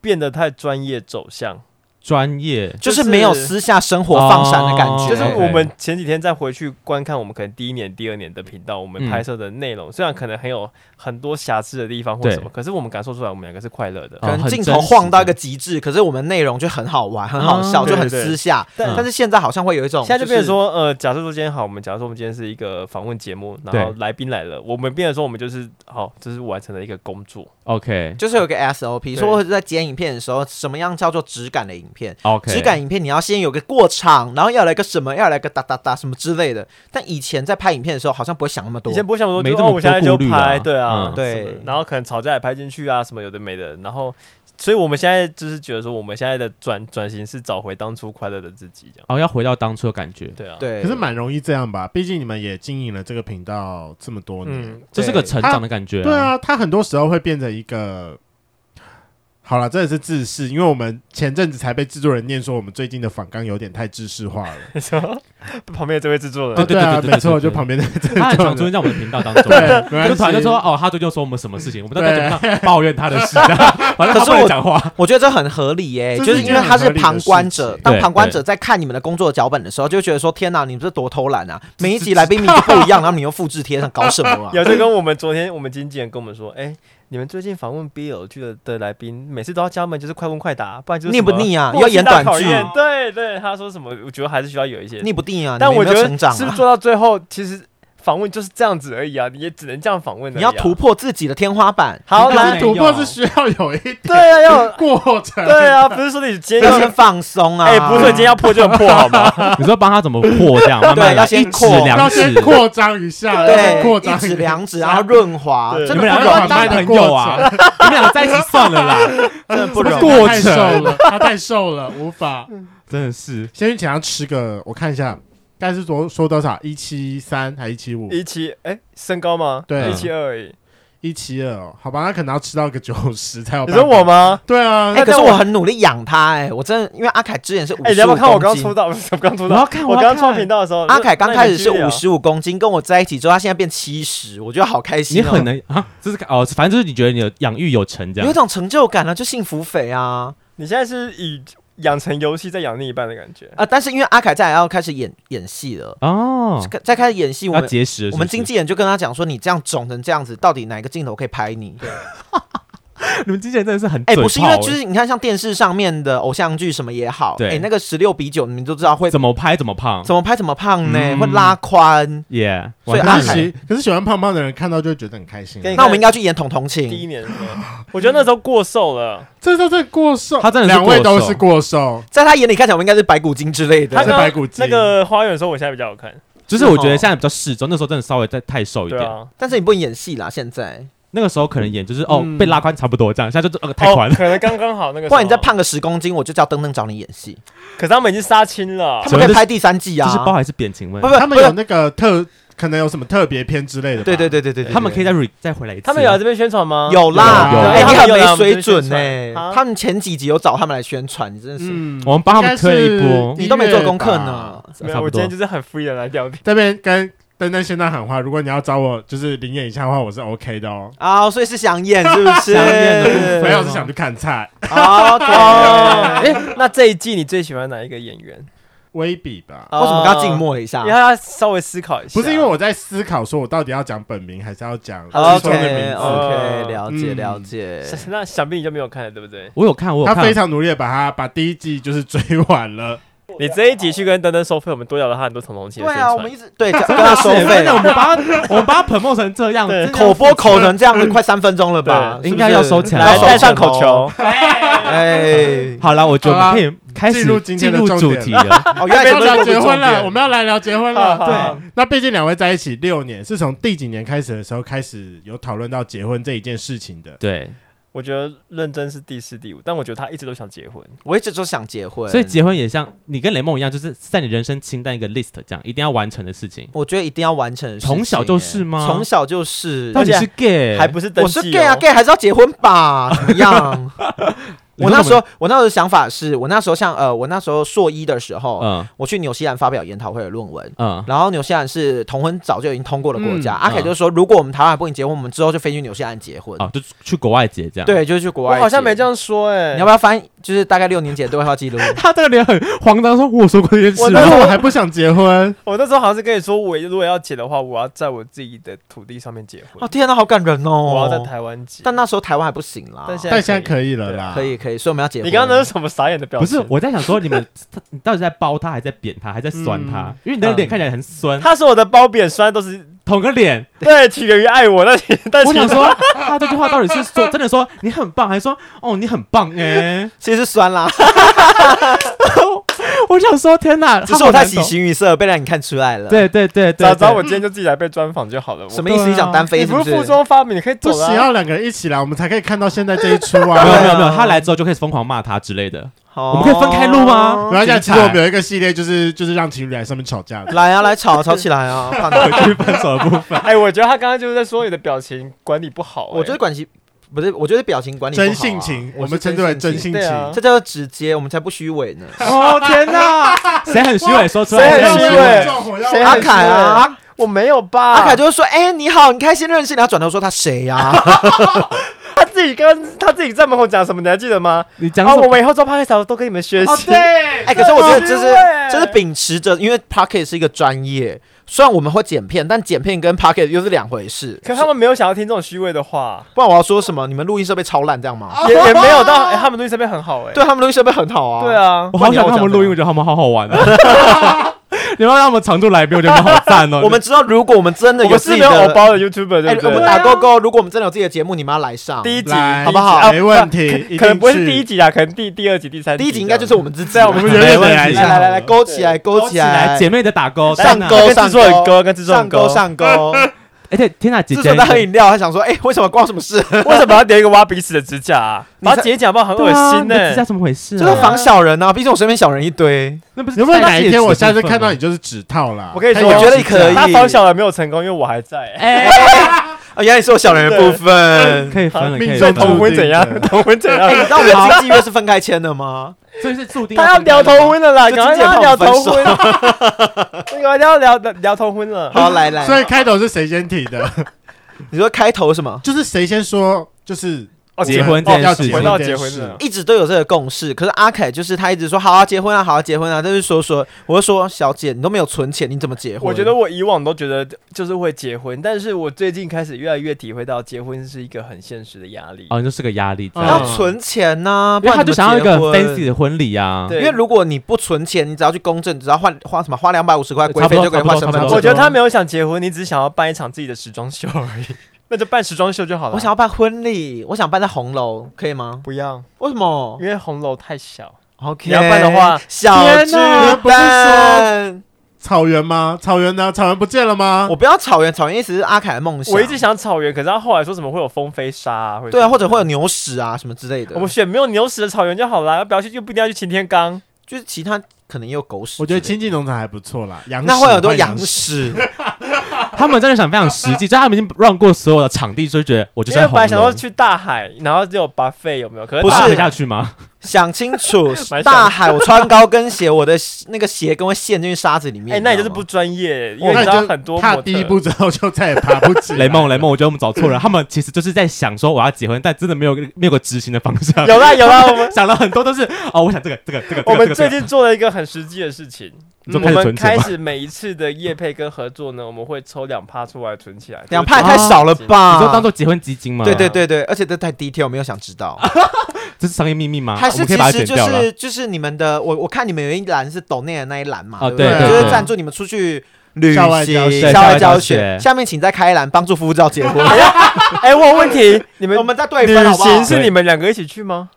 变得太专业走向，专业，就是没有私下生活放闪的感觉。就是我们前几天再回去观看我们可能第一年、第二年的频道，我们拍摄的内容，虽然可能很有很多瑕疵的地方或什么，可是我们感受出来，我们两个是快乐的。可能镜头晃到一个极致，可是我们内容就很好玩、很好笑，就很私下。但但是现在好像会有一种，现在就变成说，呃，假设说今天好，我们假设说我们今天是一个访问节目，然后来宾来了，我们变成说我们就是好，就是完成了一个工作。OK，就是有个 SOP，说在剪影片的时候，什么样叫做质感的影片？OK，质感。影片你要先有个过场，然后要来个什么，要来个哒哒哒什么之类的。但以前在拍影片的时候，好像不会想那么多。以前不会想那么多，没这么多顾虑拍，对啊，嗯、对。然后可能吵架也拍进去啊，什么有的没的。然后，所以我们现在就是觉得说，我们现在的转转型是找回当初快乐的自己，这样。哦，要回到当初的感觉。对啊，对。可是蛮容易这样吧？毕竟你们也经营了这个频道这么多年，嗯、这是个成长的感觉、啊。对啊，他很多时候会变成一个。好了，这也是自视，因为我们前阵子才被制作人念说，我们最近的访纲有点太制式化了。你 说旁边这位制作人，对对啊，没错，就旁边的他很常出现在我们的频道当中，对，就突然就说哦，他最近说我们什么事情，我们都在节目上抱怨他的事，反正他不会讲话。我觉得这很合理耶，就是因为他是旁观者，当旁观者在看你们的工作脚本的时候，就觉得说天哪，你们这多偷懒啊！每一集来宾名字不一样，然后你又复制贴上，搞什么啊？有就跟我们昨天我们经纪人跟我们说，哎。你们最近访问 BL 剧的的来宾，每次都要加门，就是快问快答，不然就是腻不腻啊？要演短剧？对对，他说什么？我觉得还是需要有一些腻不腻啊？但我觉得是不是做到最后，其实。访问就是这样子而已啊，你也只能这样访问。你要突破自己的天花板，好，来突破是需要有一点对啊，要过程。对啊，不是说你今天要先放松啊，哎，不是说你今天要破就能破好吗？你说帮他怎么破这样？对，要先扩，要先扩张一下，对，扩张一指两指，然后润滑。你们两个当朋友啊？你们两个在一起算了啦，真的不容易。过程了，他太瘦了，无法，真的是。先去请他吃个，我看一下。但是说说多少？一七三还一七五？一七哎，身高吗？对，一七二而已。一七二哦，好吧，他可能要吃到个九十才有。你说我吗？对啊，哎，可是我很努力养他，哎，我真的，因为阿凯之前是五十五公斤。哎，你要不要看我刚出道？我刚出道。我要看我刚创频道的时候，阿凯刚开始是五十五公斤，跟我在一起之后，他现在变七十，我觉得好开心。你很能啊，就是哦，反正就是你觉得你的养育有成，这样有一种成就感啊，就幸福肥啊。你现在是以。养成游戏在养另一半的感觉啊！但是因为阿凯在要开始演演戏了哦，在开始演戏，我们结识，我们经纪人就跟他讲说：“你这样肿成这样子，到底哪个镜头可以拍你？”对。你们经纪人真的是很哎，不是因为就是你看像电视上面的偶像剧什么也好，哎，那个十六比九，你们都知道会怎么拍怎么胖，怎么拍怎么胖呢？会拉宽耶。所以阿凯可是喜欢胖胖的人看到就会觉得很开心。那我们应该去演《童童情》。第一年的时候，我觉得那时候过瘦了，这时候在过瘦，他真的两位都是过瘦，在他眼里看起来我们应该是白骨精之类的。他是白骨精。那个花园的时候，我现在比较好看，就是我觉得现在比较适中，那时候真的稍微再太瘦一点。但是你不能演戏啦，现在。那个时候可能演就是哦被拉宽差不多这样，现在就呃太宽，可能刚刚好那个。不然你再胖个十公斤，我就叫登登找你演戏。可是他们已经杀青了，他们可以拍第三季啊。就是包还是扁情问？不不，他们有那个特，可能有什么特别篇之类的。对对对对对，他们可以再 re 再回来一次。他们有来这边宣传吗？有啦，有。哎，你很没水准呢。他们前几集有找他们来宣传，你真的是。我们帮他们推一波，你都没做功课呢。没有，我今天就是很 free 的来聊天。这边跟。登登现在喊话，如果你要找我就是临演一下的话，我是 OK 的哦。啊，所以是想演是不是？想演的没有是想去看菜。OK。哎，那这一季你最喜欢哪一个演员？威比吧。为什么刚静默了一下？因为他稍微思考一下。不是因为我在思考，说我到底要讲本名还是要讲说的名字 OK，了解了解。那想必你就没有看了，对不对？我有看，我有看。他非常努力的把他把第一季就是追完了。你这一集去跟登登收费，我们多聊了他很多统统情的宣传。对啊，我们一直对 跟他收费，我们把他 我们把他 promote 成这样，口播口成这样子，快三分钟了吧？应该要收起来，来带上口球。哎，好了，我觉得我们可以开始进入主题了。哦，原来要聊结婚了，我们要来聊结婚了。对，那毕竟两位在一起六年，是从第几年开始的时候开始有讨论到结婚这一件事情的？对。我觉得认真是第四、第五，但我觉得他一直都想结婚。我一直都想结婚，所以结婚也像你跟雷梦一样，就是在你人生清单一个 list 这样，一定要完成的事情。我觉得一定要完成的事情。从小就是吗？从小就是。到底是 gay 还不是登记？我是 gay 啊，gay 还是要结婚吧？怎么样？我那时候，我那时候的想法是，我那时候像呃，我那时候硕一的时候，嗯，我去纽西兰发表研讨会的论文，嗯，然后纽西兰是同婚早就已经通过的国家，阿凯就说，如果我们台湾不能结婚，我们之后就飞去纽西兰结婚，啊，就去国外结这样，对，就去国外。我好像没这样说，哎，你要不要翻？就是大概六年前对话记录。他这个脸很慌张，说：“我说过这件事，我那时候我还不想结婚。我那时候好像是跟你说，我如果要结的话，我要在我自己的土地上面结婚。哦，天哪，好感人哦！我要在台湾结，但那时候台湾还不行啦，但现在现在可以了啦，可以可以，所以我们要结婚。你刚刚那是什么傻眼的表情？不是，我在想说你们，你到底在包他，还在扁他，还在酸他？因为你的脸看起来很酸。他说我的包扁酸都是。”同个脸，对，起源于爱我。那 但我想说，他这句话到底是说真的说你很棒，还是说哦你很棒？哎，其实是酸啦。我想说，天哪，只是我太喜形于色，被让你看出来了。对对对，早知道我今天就自己来被专访就好了。什么意思？你想单飞？你不是附中发明，你可以走。不行，要两个人一起来，我们才可以看到现在这一出啊！没有没有没有，他来之后就可以疯狂骂他之类的。我们可以分开录吗？然后讲，其实我们有一个系列，就是就是让情侣来上面吵架的。来啊，来吵吵起来啊！回去分手的部分。哎，我觉得他刚刚就是在说你的表情管理不好。我觉得管理不是，我觉得表情管理真性情，我们称之为真性情，这叫做直接，我们才不虚伪呢。哦天哪，谁很虚伪？说出来。谁很虚伪？谁？阿凯啊，我没有吧？阿凯就是说，哎，你好，你开心认识你。然后转头说他谁呀？他自己跟他自己在门口讲什么，你还记得吗？你讲啊，我们以后做 podcast 都跟你们学习。对，哎，可是我觉得就是就是秉持着，因为 podcast 是一个专业，虽然我们会剪片，但剪片跟 podcast 又是两回事。可他们没有想要听这种虚伪的话，不然我要说什么？你们录音设备超烂这样吗？也也没有到，他们录音设备很好哎，对他们录音设备很好啊。对啊，我好想看他们录音，我觉得他们好好玩啊。你要让我们常驻来宾，我觉得好赞哦。我们知道，如果我们真的有自己的偶包的 YouTuber，对不对？我们打勾勾。如果我们真的有自己的节目，你们要来上第一集，好不好？没问题。可能不是第一集啊，可能第第二集、第三集。第一集应该就是我们自己。我们没问题。来来来来，勾起来，勾起来，姐妹的打勾，上勾上勾，跟制作人勾上勾。哎，对，天哪，姐姐在喝饮料，还想说，哎，为什么关我什么事？为什么要叠一个挖鼻屎的指甲啊？把指甲好不好？很恶心呢。指甲怎么回事？就是防小人啊！毕竟我身边小人一堆。那不是有没有哪一天我下次看到你就是指套啦？我跟你说，我觉得你可以。他防小人没有成功，因为我还在。哎，啊，原来是我小人的部分，可以分了。命中同婚 怎样？同婚怎样？你知道我们经纪约是分开签的吗？所以是注定他要聊头婚了啦，赶快要聊头婚，了，赶快要聊聊头婚了。好，来来。所以开头是谁先提的？你说开头什么？就是谁先说？就是结婚这件事，回到结婚了，一直都有这个共识。可是阿凯就是他一直说好啊，结婚啊，好啊，结婚啊。但是说说，我就说小姐，你都没有存钱，你怎么结婚？我觉得我以往都觉得就是会结婚，但是我最近开始越来越体会到结婚是一个很现实的压力。哦，就是个压力，要存钱呐，不然他就想要一个 fancy 的婚礼啊。因为如果你不存钱，你只要去公证，只要换花什么花两百五十块规费就可以换身份证。我觉得他没有想结婚，你只是想要办一场自己的时装秀而已。那就办时装秀就好了。我想要办婚礼，我想办在红楼，可以吗？不要，为什么？因为红楼太小。OK，你要办的话，小巨蛋不是说草原吗？草原呢？草原不见了吗？我不要草原，草原一直是阿凯的梦想。我一直想草原，可是他后来说什么会有风飞沙啊？对啊，或者会有牛屎啊什么之类的。我们选没有牛屎的草原就好了，要不要去就不一定要去擎天岗，就是其他可能也有狗屎。我觉得亲近农场还不错啦，羊那会有很多羊屎。他们真的想非常实际，就他们已经 run 过所有的场地，所以觉得我就是。本来想说去大海，然后只有 buffet 有没有？可是不是下去吗？想清楚，大海我穿高跟鞋，我的 那个鞋跟会陷进去沙子里面。哎，那你就是不专业，因为你知道很多。踏第一步之后就再也爬不起。雷梦，雷梦，我觉得我们找错了。他们其实就是在想说我要结婚，但真的没有没有个执行的方向。有啦有啦，我们 想了很多都是哦，我想这个这个这个。我们最近做了一个很实际的事情。我们开始每一次的业配跟合作呢，我们会抽两趴出来存起来。两趴太少了吧？你说当做结婚基金吗？对对对对，而且这太 detail，我没有想知道。这是商业秘密吗？还是其实就是就是你们的，我我看你们有一栏是抖内的那一栏嘛？哦对，就是赞助你们出去旅行、校外教学。下面请再开一栏帮助夫妇照结婚。哎，我有问题，你们我们在对分旅行是你们两个一起去吗？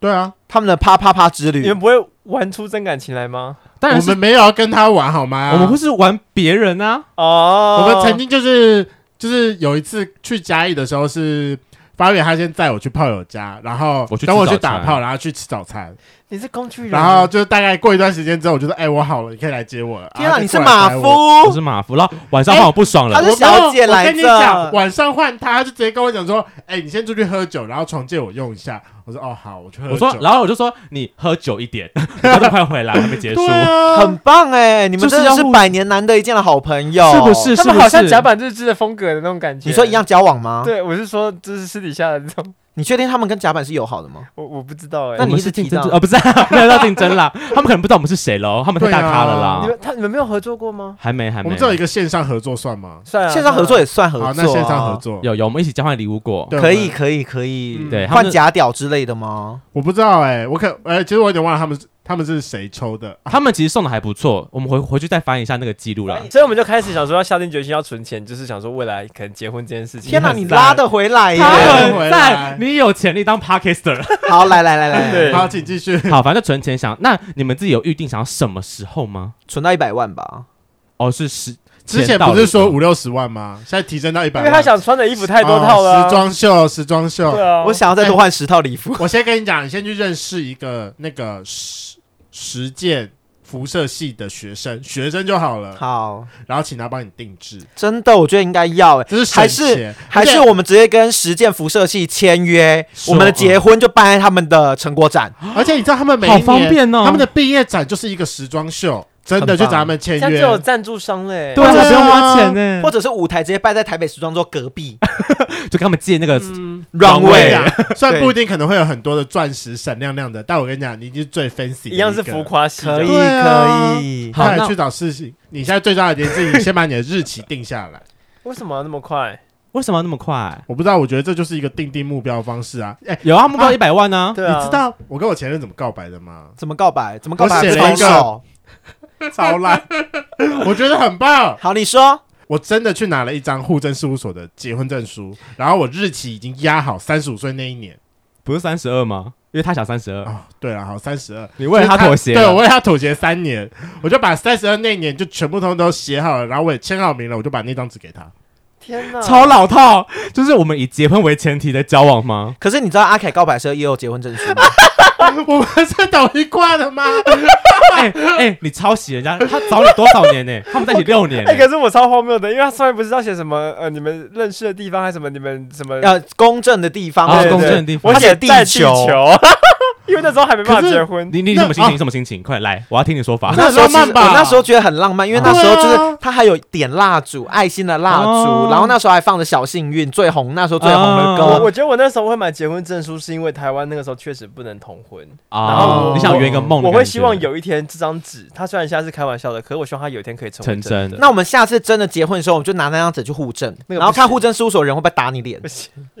对啊，他们的啪啪啪之旅，你们不会玩出真感情来吗？但我们没有要跟他玩好吗？我们不是玩别人啊！哦，我们曾经就是就是有一次去嘉义的时候，是发源他先载我去炮友家，然后等我去打炮，然后去吃早餐。你是工具人，然后就是大概过一段时间之后，我就说：“哎，我好了，你可以来接我了。”天啊，你是马夫，我是马夫。然后晚上换我不爽了，他是小姐来着。我跟你讲，晚上换他，他就直接跟我讲说：“哎，你先出去喝酒，然后床借我用一下。”我说：“哦，好，我去喝酒。”我说，然后我就说：“你喝酒一点，他都快回来还没结束，很棒哎！你们真的是百年难得一见的好朋友，是不是？他们好像甲板日志的风格的那种感觉。你说一样交往吗？对，我是说，就是私底下的这种。你确定他们跟甲板是友好的吗？我我不知道哎。那你是竞争哦，不是 没有到竞争啦。他们可能不知道我们是谁喽，他们太大咖了啦。你们他你们没有合作过吗？还没还没。我们只有一个线上合作算吗？算啊，线上合作也算合作。那线上合作有有，我们一起交换礼物过。可以可以可以。对，换假屌之类的吗？我不知道哎，我可哎，其实我有点忘了他们是。他们是谁抽的？他们其实送的还不错，我们回回去再翻一下那个记录了。所以我们就开始想说要下定决心要存钱，就是想说未来可能结婚这件事情。天哪，你拉得回来耶！很赞，你有潜力当 Podcaster。好，来来来来，对，好，请继续。好，反正存钱想，那你们自己有预定想要什么时候吗？存到一百万吧。哦，是十，之前不是说五六十万吗？现在提升到一百万。因为他想穿的衣服太多套了。时装秀，时装秀。对啊，我想要再多换十套礼服。我先跟你讲，你先去认识一个那个实践辐射系的学生，学生就好了。好，然后请他帮你定制。真的，我觉得应该要。这是还是还是我们直接跟实践辐射系签约，我们的结婚就办在他们的成果展。而且你知道他们每好方便哦，他们的毕业展就是一个时装秀。真的就找他们签约，像这种赞助商嘞，对，不用花钱呢，或者是舞台直接摆在台北时装周隔壁，就跟他们借那个 runway 啊。虽然不一定可能会有很多的钻石闪亮亮的，但我跟你讲，你已经是最 fancy，一样是浮夸型，可以可以。好，那去找事情。你现在最重要的一件事情，先把你的日期定下来。为什么要那么快？为什么要那么快？我不知道，我觉得这就是一个定定目标方式啊。哎，有啊，目标一百万呢。对啊，你知道我跟我前任怎么告白的吗？怎么告白？怎么告白？写了一个。超烂，我觉得很棒。好，你说，我真的去拿了一张户政事务所的结婚证书，然后我日期已经压好，三十五岁那一年，不是三十二吗？因为他想三十二。啊，对啊，好，三十二，你为了他妥协？对，我为了他妥协三年，我就把三十二那一年就全部通通都写好了，然后我也签好名了，我就把那张纸给他。天哪，超老套，就是我们以结婚为前提的交往吗？可是你知道阿凯告白时候也有结婚证书吗？我们是同一挂的吗？哎哎，你抄袭人家，他找你多少年呢？他们在一起六年。哎，可是我超荒谬的，因为他上面不是要写什么呃，你们认识的地方还是什么？你们什么呃，公正的地方，公正的地方，我写地球。因为那时候还没办法结婚，你你什么心情？什么心情？快来，我要听你说法。那时候我那时候觉得很浪漫，因为那时候就是他还有点蜡烛，爱心的蜡烛，然后那时候还放着小幸运最红，那时候最红的歌。我觉得我那时候会买结婚证书，是因为台湾那个时候确实不能同婚。然后你想圆一个梦，我会希望有一天这张纸，它虽然现在是开玩笑的，可是我希望它有一天可以成真。那我们下次真的结婚的时候，我们就拿那张纸去互证，然后看互证事务所人会不会打你脸。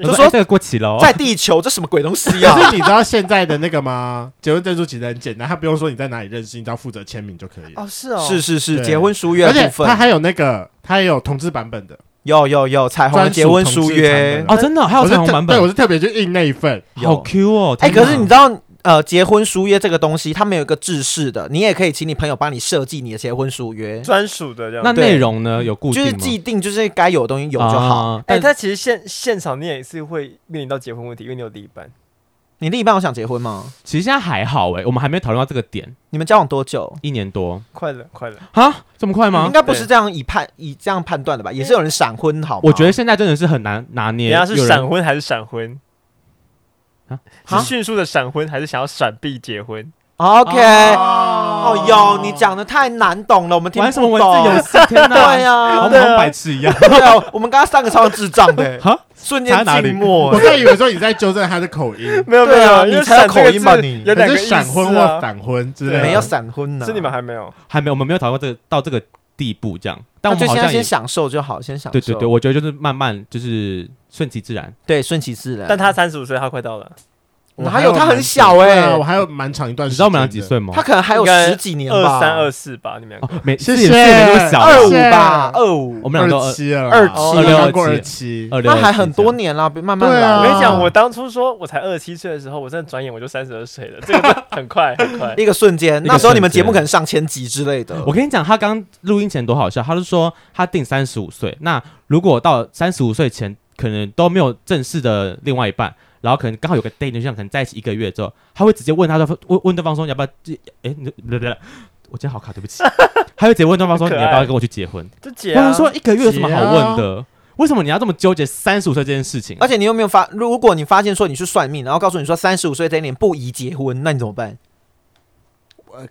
就说这个过期了，在地球这什么鬼东西啊？可是你知道现在的那个吗？结婚证书其实很简单，他不用说你在哪里认识，你只要负责签名就可以。哦，是哦，是是是，结婚书约，而且他还有那个，他也有同志版本的，有有有彩虹的结婚书约哦，真的还有彩虹版本，对，我是特别去印那一份，好 Q 哦。哎，可是你知道，呃，结婚书约这个东西，它没有一个制式的，你也可以请你朋友帮你设计你的结婚书约，专属的这样。那内容呢？有固定就是既定，就是该有的东西有就好。哎，但其实现现场你也是会面临到结婚问题，因为你有另一半。你另一半有想结婚吗？其实现在还好哎，我们还没讨论到这个点。你们交往多久？一年多，快了，快了啊？这么快吗？应该不是这样以判以这样判断的吧？也是有人闪婚，好吗？我觉得现在真的是很难拿捏。人家是闪婚还是闪婚？啊？是迅速的闪婚还是想要闪避结婚？OK，哦哟，你讲的太难懂了，我们听不懂。文字游戏？天哪！对呀，我们跟白痴一样。对啊，我们刚刚三个超智障的。哈？瞬间静默，我刚以为说你在纠正他的口音，没 有没有，你才有口音吧？你有点闪婚或闪婚之类的，没有闪婚呢？是你们还没有，还没有，我们没有讨论过这个到这个地步这样。但我们好像先享受就好，先享受。对对对，我觉得就是慢慢就是顺其自然，对，顺其自然。但他三十五岁，他快到了。我还有他很小哎，我还有蛮长一段时间。你知道我们俩几岁吗？他可能还有十几年吧，二三二四吧，你们两个。没，谢谢。二五吧，二五。我们俩都二七了，二七，二六二七，二六。那还很多年了，慢慢来。我跟你讲，我当初说我才二十七岁的时候，我真的转眼我就三十二岁了，这个很快很快，一个瞬间。那时候你们节目可能上千集之类的。我跟你讲，他刚录音前多好笑，他就说他定三十五岁，那如果到三十五岁前可能都没有正式的另外一半。然后可能刚好有个 date 对象，可能在一起一个月之后，他会直接问他的问问对方说，你要不要？哎，你对对对，我今天好卡，对不起。他会直接问对方说，你要不要跟我去结婚？就结啊。我说一个月有什么好问的？为什么你要这么纠结三十五岁这件事情？而且你有没有发？如果你发现说你去算命，然后告诉你说三十五岁这一年不宜结婚，那你怎么办？我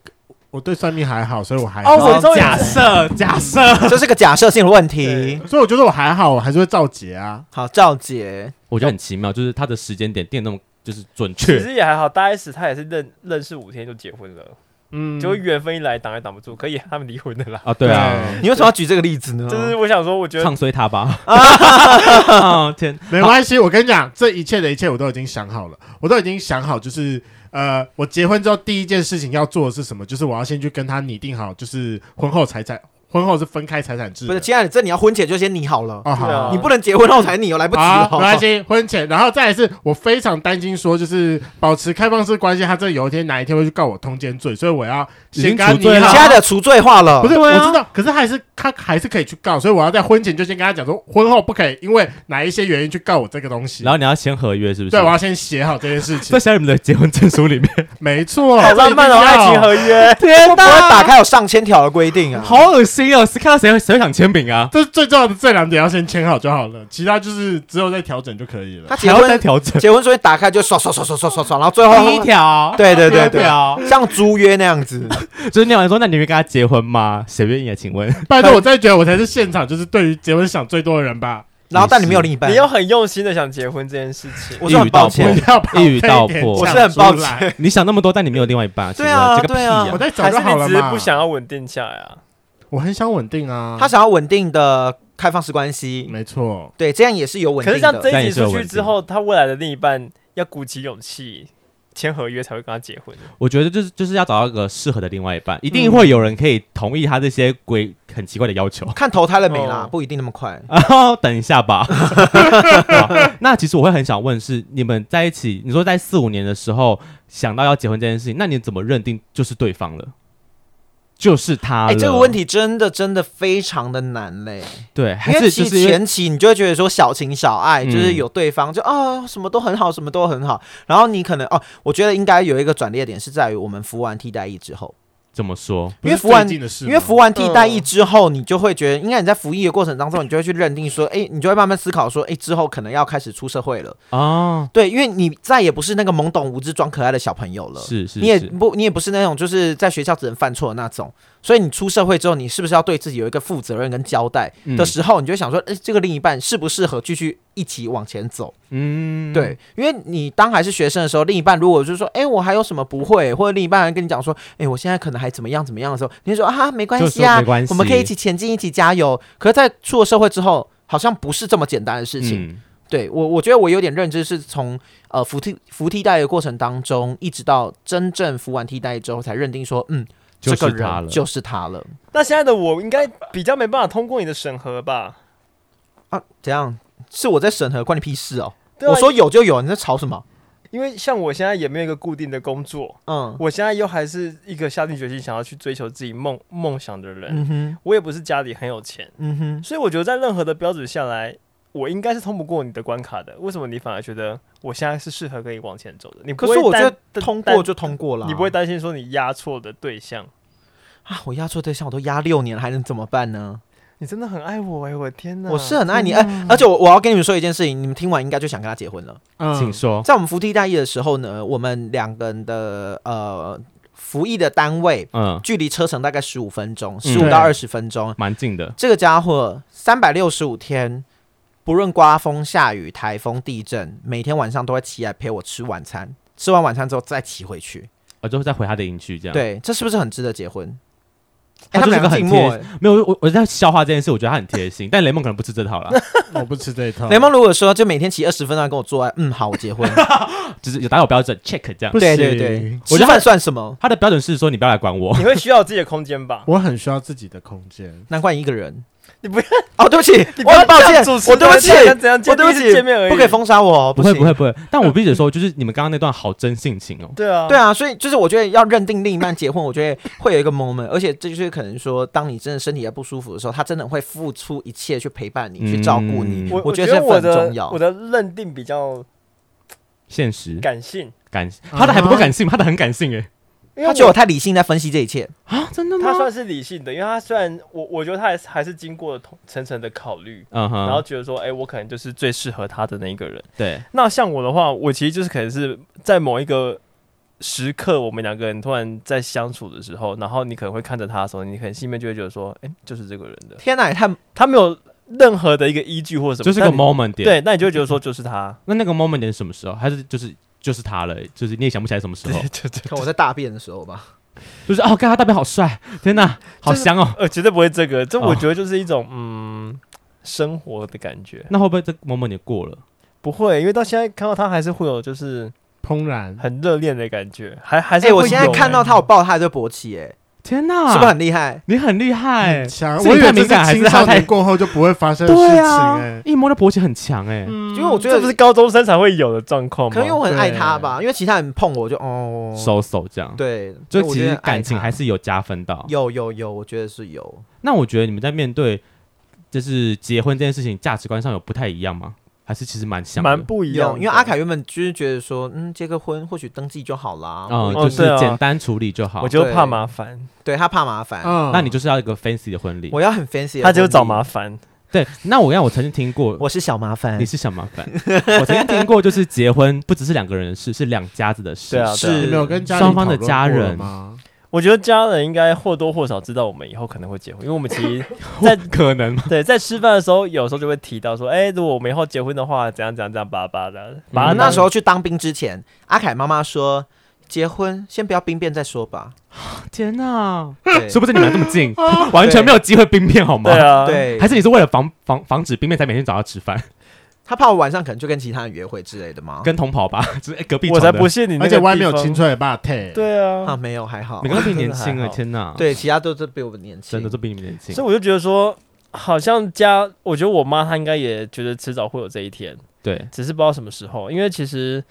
我对算命还好，所以我还好。哦，我假设假设，这是个假设性的问题，所以我觉得我还好，我还是会照结啊。好，照结，我觉得很奇妙，就是他的时间点定那么就是准确。其实也还好，大 S 他也是认认识五天就结婚了。嗯，就缘分一来挡也挡不住，可以他们离婚的啦。啊，对啊，你为什么要举这个例子呢？就是我想说，我觉得唱衰他吧。啊 天，没关系，我跟你讲，这一切的一切我都已经想好了，我都已经想好，就是呃，我结婚之后第一件事情要做的是什么？就是我要先去跟他拟定好，就是婚后财产。婚后是分开财产制，不是，亲爱的，这你要婚前就先拟好了。啊，好，你不能结婚后才拟，来不及了。没关系，婚前，然后再来是我非常担心说，就是保持开放式关系，他这有一天哪一天会去告我通奸罪，所以我要先跟他拟好。亲爱的，除罪化了，不是，我知道，可是还是他还是可以去告，所以我要在婚前就先跟他讲说，婚后不可以因为哪一些原因去告我这个东西。然后你要签合约，是不是？对，我要先写好这件事情，在写你们的结婚证书里面。没错，好浪漫的爱情合约，天哪，不会打开有上千条的规定啊，好恶心哦，是看到谁？谁想签名啊？这最重要的这两点要先签好就好了，其他就是只有再调整就可以了。他结婚再调整，结婚书一打开就刷刷刷刷刷刷刷，然后最后第一条，对对对对，像租约那样子。就是念完说，那你会跟他结婚吗？谁愿意啊？请问，拜托，我真的觉得我才是现场就是对于结婚想最多的人吧。然后但你没有另一半，你又很用心的想结婚这件事情，我是很抱歉，一语道破，我是很抱歉。你想那么多，但你没有另外一半，对啊，对啊，我在找就好了嘛。还是你只是不想要稳定下来啊？我很想稳定啊，他想要稳定的开放式关系，没错，对，这样也是有稳定的。可是像这一集出去之后，他未来的另一半要鼓起勇气签合约才会跟他结婚。我觉得就是就是要找到一个适合的另外一半，一定会有人可以同意他这些鬼很奇怪的要求。看投胎了没啦，不一定那么快。等一下吧。那其实我会很想问是，你们在一起，你说在四五年的时候想到要结婚这件事情，那你怎么认定就是对方了？就是他，哎，这个问题真的真的非常的难嘞。对，还是就是前期你就会觉得说小情小爱，就是有对方就啊什么都很好，什么都很好。然后你可能哦，我觉得应该有一个转捩点是在于我们服完替代役之后。怎么说？因为服完，因为服完替代役之后，你就会觉得，应该你在服役的过程当中，你就会去认定说，哎，你就会慢慢思考说，哎，之后可能要开始出社会了啊。对，因为你再也不是那个懵懂无知、装可爱的小朋友了，是是，你也不，你也不是那种就是在学校只能犯错的那种。所以你出社会之后，你是不是要对自己有一个负责任跟交代的时候，你就会想说，哎，这个另一半适不适合继续一起往前走？嗯，对，因为你当还是学生的时候，另一半如果就是说，哎，我还有什么不会，或者另一半跟你讲说，哎，我现在可能还怎么样怎么样的时候，你就说啊，没关系啊，我们可以一起前进，一起加油。可是，在出了社会之后，好像不是这么简单的事情。嗯、对我，我觉得我有点认知是从呃服替服替代的过程当中，一直到真正服完替代之后，才认定说，嗯。就是他了，就是他了。那现在的我应该比较没办法通过你的审核吧？啊，怎样？是我在审核，关你屁事哦！啊、我说有就有，你在吵什么？因为像我现在也没有一个固定的工作，嗯，我现在又还是一个下定决心想要去追求自己梦梦想的人，嗯哼，我也不是家里很有钱，嗯哼，所以我觉得在任何的标准下来。我应该是通不过你的关卡的，为什么你反而觉得我现在是适合可以往前走的？你不会可是我觉得通过就通过了，你不会担心说你压错的对象啊？我压错对象，我都压六年了，还能怎么办呢？你真的很爱我哎、欸，我的天哪！我是很爱你哎而且我我要跟你们说一件事情，你们听完应该就想跟他结婚了。嗯，请说。在我们服替代役的时候呢，我们两个人的呃服役的单位，嗯，距离车程大概十五分钟，十五到二十分钟，蛮、嗯、近的。这个家伙三百六十五天。不论刮风下雨、台风、地震，每天晚上都会骑来陪我吃晚餐。吃完晚餐之后再骑回去，我就会再回他的营区。这样对，这是不是很值得结婚？他就是个很贴，没有我我在消化这件事，我觉得他很贴心。但雷梦可能不吃这套啦，我不吃这一套。雷梦如果说就每天骑二十分钟跟我做爱，嗯，好，我结婚，就是有达有标准，check 这样。对对对，我觉得算什么？他的标准是说你不要来管我，你会需要自己的空间吧？我很需要自己的空间，难怪一个人。你不要哦，对不起，我很抱歉，我对不起，我对不起，见面而已，不可以封杀我，不会不会不会。但我必须得说，就是你们刚刚那段好真性情哦。对啊，对啊，所以就是我觉得要认定另一半结婚，我觉得会有一个 moment，而且这就是可能说，当你真的身体也不舒服的时候，他真的会付出一切去陪伴你，去照顾你。我觉得这很重要。我的认定比较现实、感性、感，他的还不够感性，他的很感性诶。他觉得我太理性在分析这一切啊，真的吗？他算是理性的，因为他虽然我我觉得他还是还是经过了层层的考虑，嗯哼，然后觉得说，哎、欸，我可能就是最适合他的那一个人。对，那像我的话，我其实就是可能是在某一个时刻，我们两个人突然在相处的时候，然后你可能会看着他的时候，你可能心里面就会觉得说，哎、欸，就是这个人的。天哪，他他没有任何的一个依据或者什么，就是个 moment 点。对，那你就会觉得说就是他。那那个 moment 点是什么时候？还是就是就是他了？就是你也想不起来什么时候？就就看我在大便的时候吧。就是哦，看他大便好帅，天哪，好香哦。呃，绝对不会这个，这我觉得就是一种、哦、嗯生活的感觉。那会不会这 moment 点过了？不会，因为到现在看到他还是会有就是。怦然很热恋的感觉，还还是、欸、我现在看到他，我抱他就勃起，哎，天哪，是不是很厉害？你很厉害，强！我以为敏感还是青少年过后就不会发生的事情，哎，一摸到勃起很强，哎，因为我觉得这不是高中生才会有的状况吗？可能因为我很爱他吧，因为其他人碰我就哦，收手这样，对，就其实感情还是有加分到，有有有，我觉得是有。那我觉得你们在面对就是结婚这件事情，价值观上有不太一样吗？还是其实蛮像，蛮不一样。因为阿凯原本就是觉得说，嗯，结个婚或许登记就好啦，嗯，就是简单处理就好。我就怕麻烦，对他怕麻烦。嗯，那你就是要一个 fancy 的婚礼，我要很 fancy，他就找麻烦。对，那我让我曾经听过，我是小麻烦，你是小麻烦。我曾经听过，就是结婚不只是两个人的事，是两家子的事。是没有跟双方的家人吗？我觉得家人应该或多或少知道我们以后可能会结婚，因为我们其实 在可能 对在吃饭的时候，有时候就会提到说，哎，如果我们以后结婚的话，怎样怎样怎样巴拉巴拉的。嗯、那时候去当兵之前，阿凯妈妈说，结婚先不要兵变再说吧。天哪，说不定你们这么近，完全没有机会兵变好吗？对啊，对，还是你是为了防防防止兵变才每天找他吃饭？他怕我晚上可能就跟其他人约会之类的吗？跟同跑吧，就是隔壁。我才不信你，而且外面有青春的霸退。对啊，啊没有还好，每个都比你年轻啊！天哪，对，其他都是比我们年轻，真的都比你们年轻。所以我就觉得说，好像家，我觉得我妈她应该也觉得迟早会有这一天，对，只是不知道什么时候，因为其实。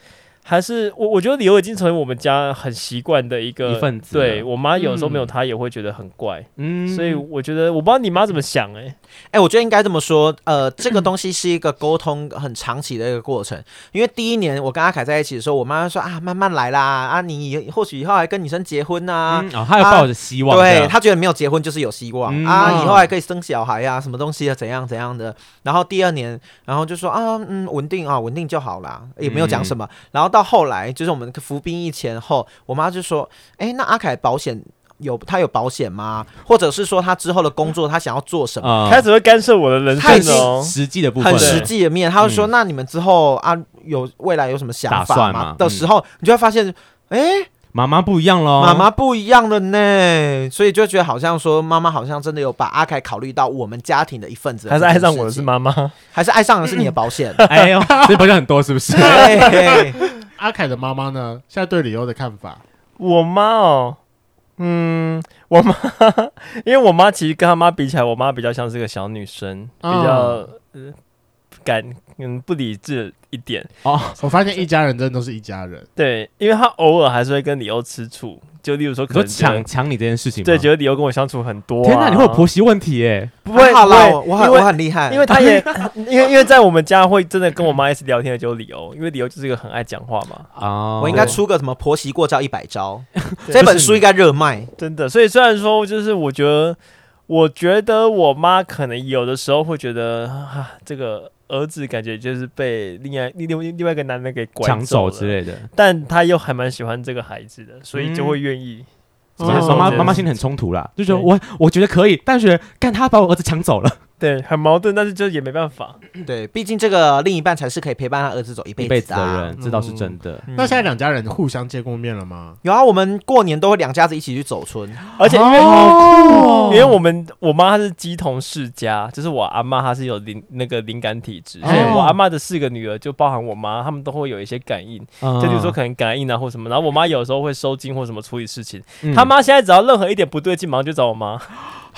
还是我，我觉得理由已经成为我们家很习惯的一个一份子。对我妈有时候没有她也会觉得很怪，嗯，所以我觉得我不知道你妈怎么想、欸，哎，哎，我觉得应该这么说，呃，这个东西是一个沟通很长期的一个过程。因为第一年我跟阿凯在一起的时候，我妈说啊，慢慢来啦，啊，你或许以后还跟女生结婚呐、啊，嗯、哦，她要抱着希望，对她觉得没有结婚就是有希望、嗯、啊，以后还可以生小孩呀、啊，什么东西啊，怎样怎样的。然后第二年，然后就说啊，嗯，稳定啊，稳定就好啦，也没有讲什么。嗯、然后到后来就是。我们服兵役前后，我妈就说：“哎、欸，那阿凯保险有他有保险吗？或者是说他之后的工作他想要做什么？嗯、他只会干涉我的人生哦，实际的部分，很实际的面。他就说：嗯、那你们之后啊，有未来有什么想法吗？的时候，你就会发现，哎、欸。”妈妈不一样喽，妈妈不一样了呢，所以就觉得好像说妈妈好像真的有把阿凯考虑到我们家庭的一份子，还是爱上我的是妈妈，还是爱上的是你的保险？哎呦，这保险很多是不是？阿凯的妈妈呢？现在对李欧的看法？我妈哦，嗯，我妈，因为我妈其实跟她妈比起来，我妈比较像是个小女生，比较嗯。感嗯不理智一点哦，我发现一家人真的都是一家人。对，因为他偶尔还是会跟李欧吃醋，就例如说可能抢抢你这件事情。对，觉得李欧跟我相处很多。天哪，你会有婆媳问题耶？不会，好啦，我很我很厉害，因为他也 因为因为在我们家会真的跟我妈一起聊天的就有李欧，因为李欧就是一个很爱讲话嘛。哦，我应该出个什么婆媳过招一百招，这本书应该热卖，真的。所以虽然说就是我觉得，我觉得我妈可能有的时候会觉得啊这个。儿子感觉就是被另外另另另外一个男人给拐走之类的，但他又还蛮喜欢这个孩子的，所以就会愿意。妈妈妈妈心里很冲突啦，就觉得我我觉得可以，但是干他把我儿子抢走了。对，很矛盾，但是就也没办法。对，毕竟这个另一半才是可以陪伴他儿子走一辈子的人，这倒是真的。那现在两家人互相见过面了吗？有啊，我们过年都会两家子一起去走村，而且因为因为我们我妈她是鸡同世家，就是我阿妈她是有灵那个灵感体质，所以我阿妈的四个女儿就包含我妈，她们都会有一些感应，就比如说可能感应啊或什么。然后我妈有时候会收金或什么处理事情，她妈现在只要任何一点不对劲，马上就找我妈。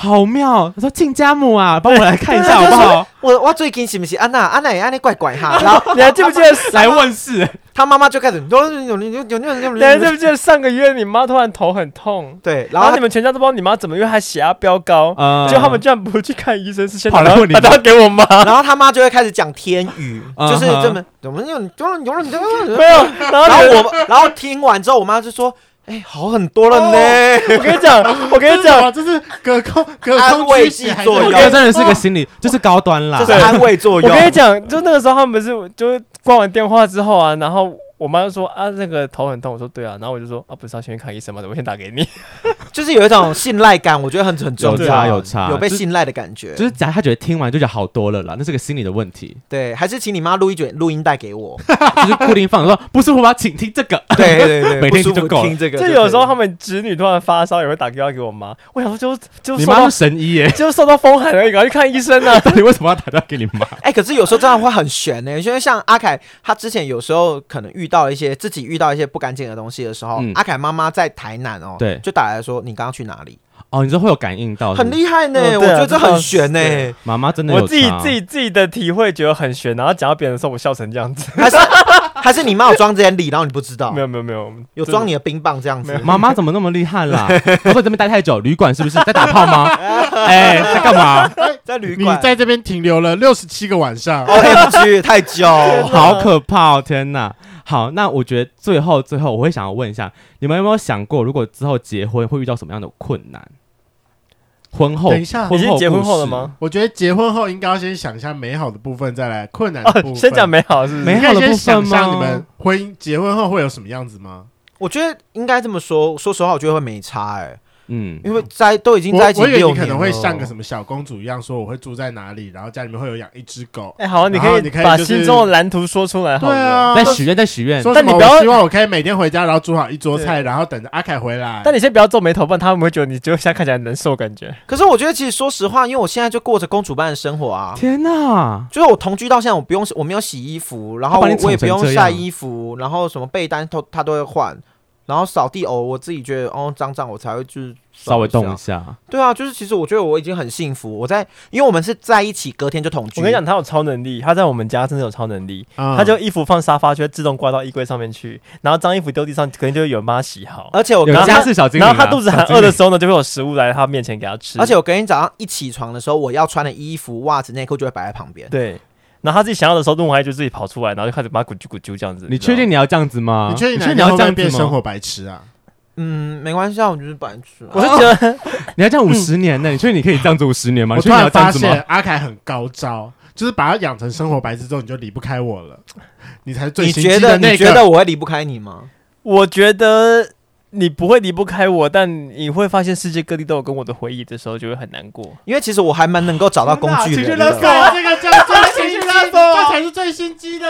好妙！他说亲家母啊，帮我来看一下好不好？我我最近是不是安娜安娜也安妮怪怪哈？然后 你还记不记得来问事？他妈妈就开始有有有有有有。你还记不记得上个月你妈突然头很痛？对，然后你们全家都不知道你妈怎么，因为她血压飙高，就他们居然不去看医生，是先跑来问你，给我妈。然后他妈就会开始讲天语，就是这么怎么有有有有没有？然后我然后听完之后，我妈就说。哎，好很多了呢！我跟你讲，我跟你讲，这是隔空隔空慰剂作用，这真的是个心理，就是高端啦，就是安慰作用。我跟你讲，就那个时候他们不是就挂完电话之后啊，然后我妈就说啊，那个头很痛。我说对啊，然后我就说啊，不是要先去看医生吗？我先打给你。就是有一种信赖感，我觉得很很重要，有差有差，有被信赖的感觉。就是假如他觉得听完就觉得好多了啦，那是个心理的问题。对，还是请你妈录一卷录音带给我，就是固定放说不舒服吗？请听这个。对对对，每天就够听这个。就有时候他们侄女突然发烧，也会打电话给我妈。我想说就就你妈是神医耶，就受到风寒而已，赶快去看医生啊！你为什么要打电话给你妈？哎，可是有时候这样会很悬呢，因为像阿凯，他之前有时候可能遇到一些自己遇到一些不干净的东西的时候，阿凯妈妈在台南哦，对，就打来说你刚刚去哪里？哦，你说会有感应到，很厉害呢。我觉得这很悬呢。妈妈真的，我自己自己自己的体会觉得很悬，然后讲到别人的时候，我笑成这样子。还是 还是你妈有装这些礼，然后你不知道？没有没有没有，有装你的冰棒这样子。妈妈怎么那么厉害啦？我说你这边待太久，旅馆是不是在打炮吗？哎，在干嘛？在旅馆。你在这边停留了六十七个晚上，OMG，太久，好可怕哦！天哪。好，那我觉得最后最后我会想要问一下，你们有没有想过，如果之后结婚会遇到什么样的困难？婚后，等一下，已经结婚后了吗？我觉得结婚后应该要先想一下美好的部分，再来困难的部分。先讲美好是不是？美好的部分吗？想你们婚姻结婚后会有什么样子吗？我觉得应该这么说。说实话，我觉得会没差哎、欸。嗯，因为在都已经在一起你可能会像个什么小公主一样，说我会住在哪里，然后家里面会有养一只狗。哎，好，你可以你可以把心中的蓝图说出来。对啊，在许愿，在许愿。但你不要希望我可以每天回家，然后煮好一桌菜，然后等着阿凯回来。但你先不要皱眉头，不然他们会觉得你就现在看起来难受感觉。可是我觉得，其实说实话，因为我现在就过着公主般的生活啊。天哪！就是我同居到现在，我不用我没有洗衣服，然后我也不用晒衣服，然后什么被单都他都会换。然后扫地哦，我自己觉得哦脏脏，我才会就是稍微动一下。对啊，就是其实我觉得我已经很幸福。我在，因为我们是在一起，隔天就同居。我跟你讲，他有超能力，他在我们家真的有超能力。嗯、他就衣服放沙发，就会自动挂到衣柜上面去。然后脏衣服丢地上，可能就会有人帮他洗好。而且我家是小精灵、啊，然后他肚子很饿的时候呢，就会有食物来他面前给他吃。而且我隔天早上一起床的时候，我要穿的衣服、袜子、内裤就会摆在旁边。对。然后他自己想要的时候，动物还就自己跑出来，然后就开始把它滚啾滚啾这样子。你确定你要这样子吗？你确定你要这样变生活白痴啊？嗯，没关系啊，我就是白痴。我是觉得 你要这样五十年呢，你确定你可以这样子五十年吗？我突然发现阿凯很高招，就是把他养成生活白痴之后，你就离不开我了。你才是最心机的那个。你觉得我会离不开你吗？我觉得。你不会离不开我，但你会发现世界各地都有跟我的回忆的时候，就会很难过。因为其实我还蛮能够找到工具人的。这个叫最心机，这才是最心机的。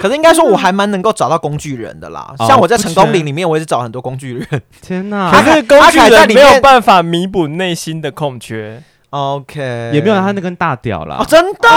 可是应该说，我还蛮能够找到工具人的啦。像我在成功岭里面，我也是找很多工具人。天哪！可是工具人没有办法弥补内心的空缺。OK，也没有他那根大屌啦。真的，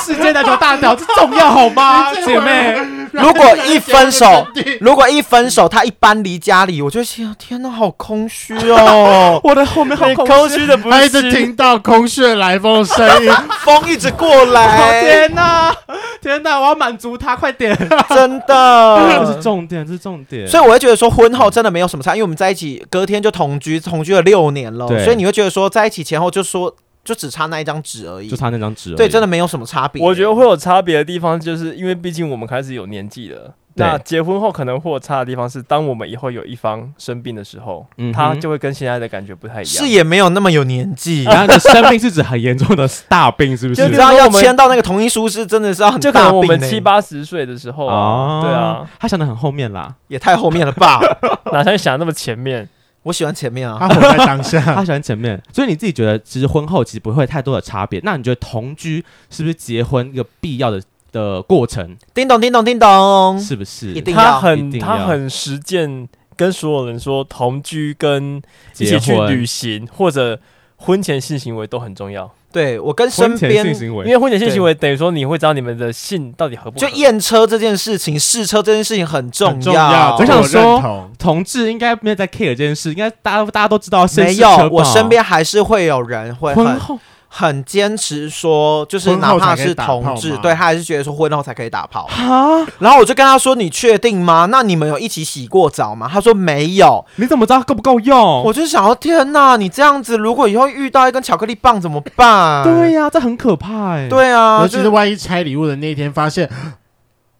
世界那条大屌这重要好吗，姐妹？如果一分手，如果一分手，他一搬离家里，我就想，天哪，好空虚哦！我的后面好空虚的，不是，一直听到空穴来风的声音，风一直过来。天哪，天哪，我要满足他，快点！真的，这是重点，这是重点。所以我会觉得说，婚后真的没有什么差，因为我们在一起，隔天就同居，同居了六年了，所以你会觉得说，在一起前后就说。就只差那一张纸而已，就差那张纸。对，真的没有什么差别。我觉得会有差别的地方，就是因为毕竟我们开始有年纪了。那结婚后可能会有差的地方是，当我们以后有一方生病的时候，他就会跟现在的感觉不太一样。是也没有那么有年纪，然 后生病是指很严重的大病，是不是？就知道要签到那个同意书是真的是要很大病。就可能我们七八十岁的时候啊，对啊，他想的很后面啦，也太后面了吧？哪像想那么前面？我喜欢前面啊，他活在当下，他喜欢前面，所以你自己觉得其实婚后其实不会太多的差别。那你觉得同居是不是结婚一个必要的的过程？叮咚叮咚叮咚，是不是？一定要，他很他很实践，跟所有人说同居跟一起去旅行或者婚前性行为都很重要。对，我跟身边，因为婚前性行为等于说你会知道你们的性到底合不合。就验车这件事情，试车这件事情很重要。我想说，同志应该没有在 care 这件事，应该大家大家都知道。没有，我身边还是会有人会很。很坚持说，就是哪怕是同志，对他还是觉得说婚后才可以打炮。哈，然后我就跟他说：“你确定吗？那你们有一起洗过澡吗？”他说：“没有。”你怎么知道够不够用？我就想要，天哪，你这样子，如果以后遇到一根巧克力棒怎么办？对呀，这很可怕哎。对啊，尤其是万一拆礼物的那一天发现。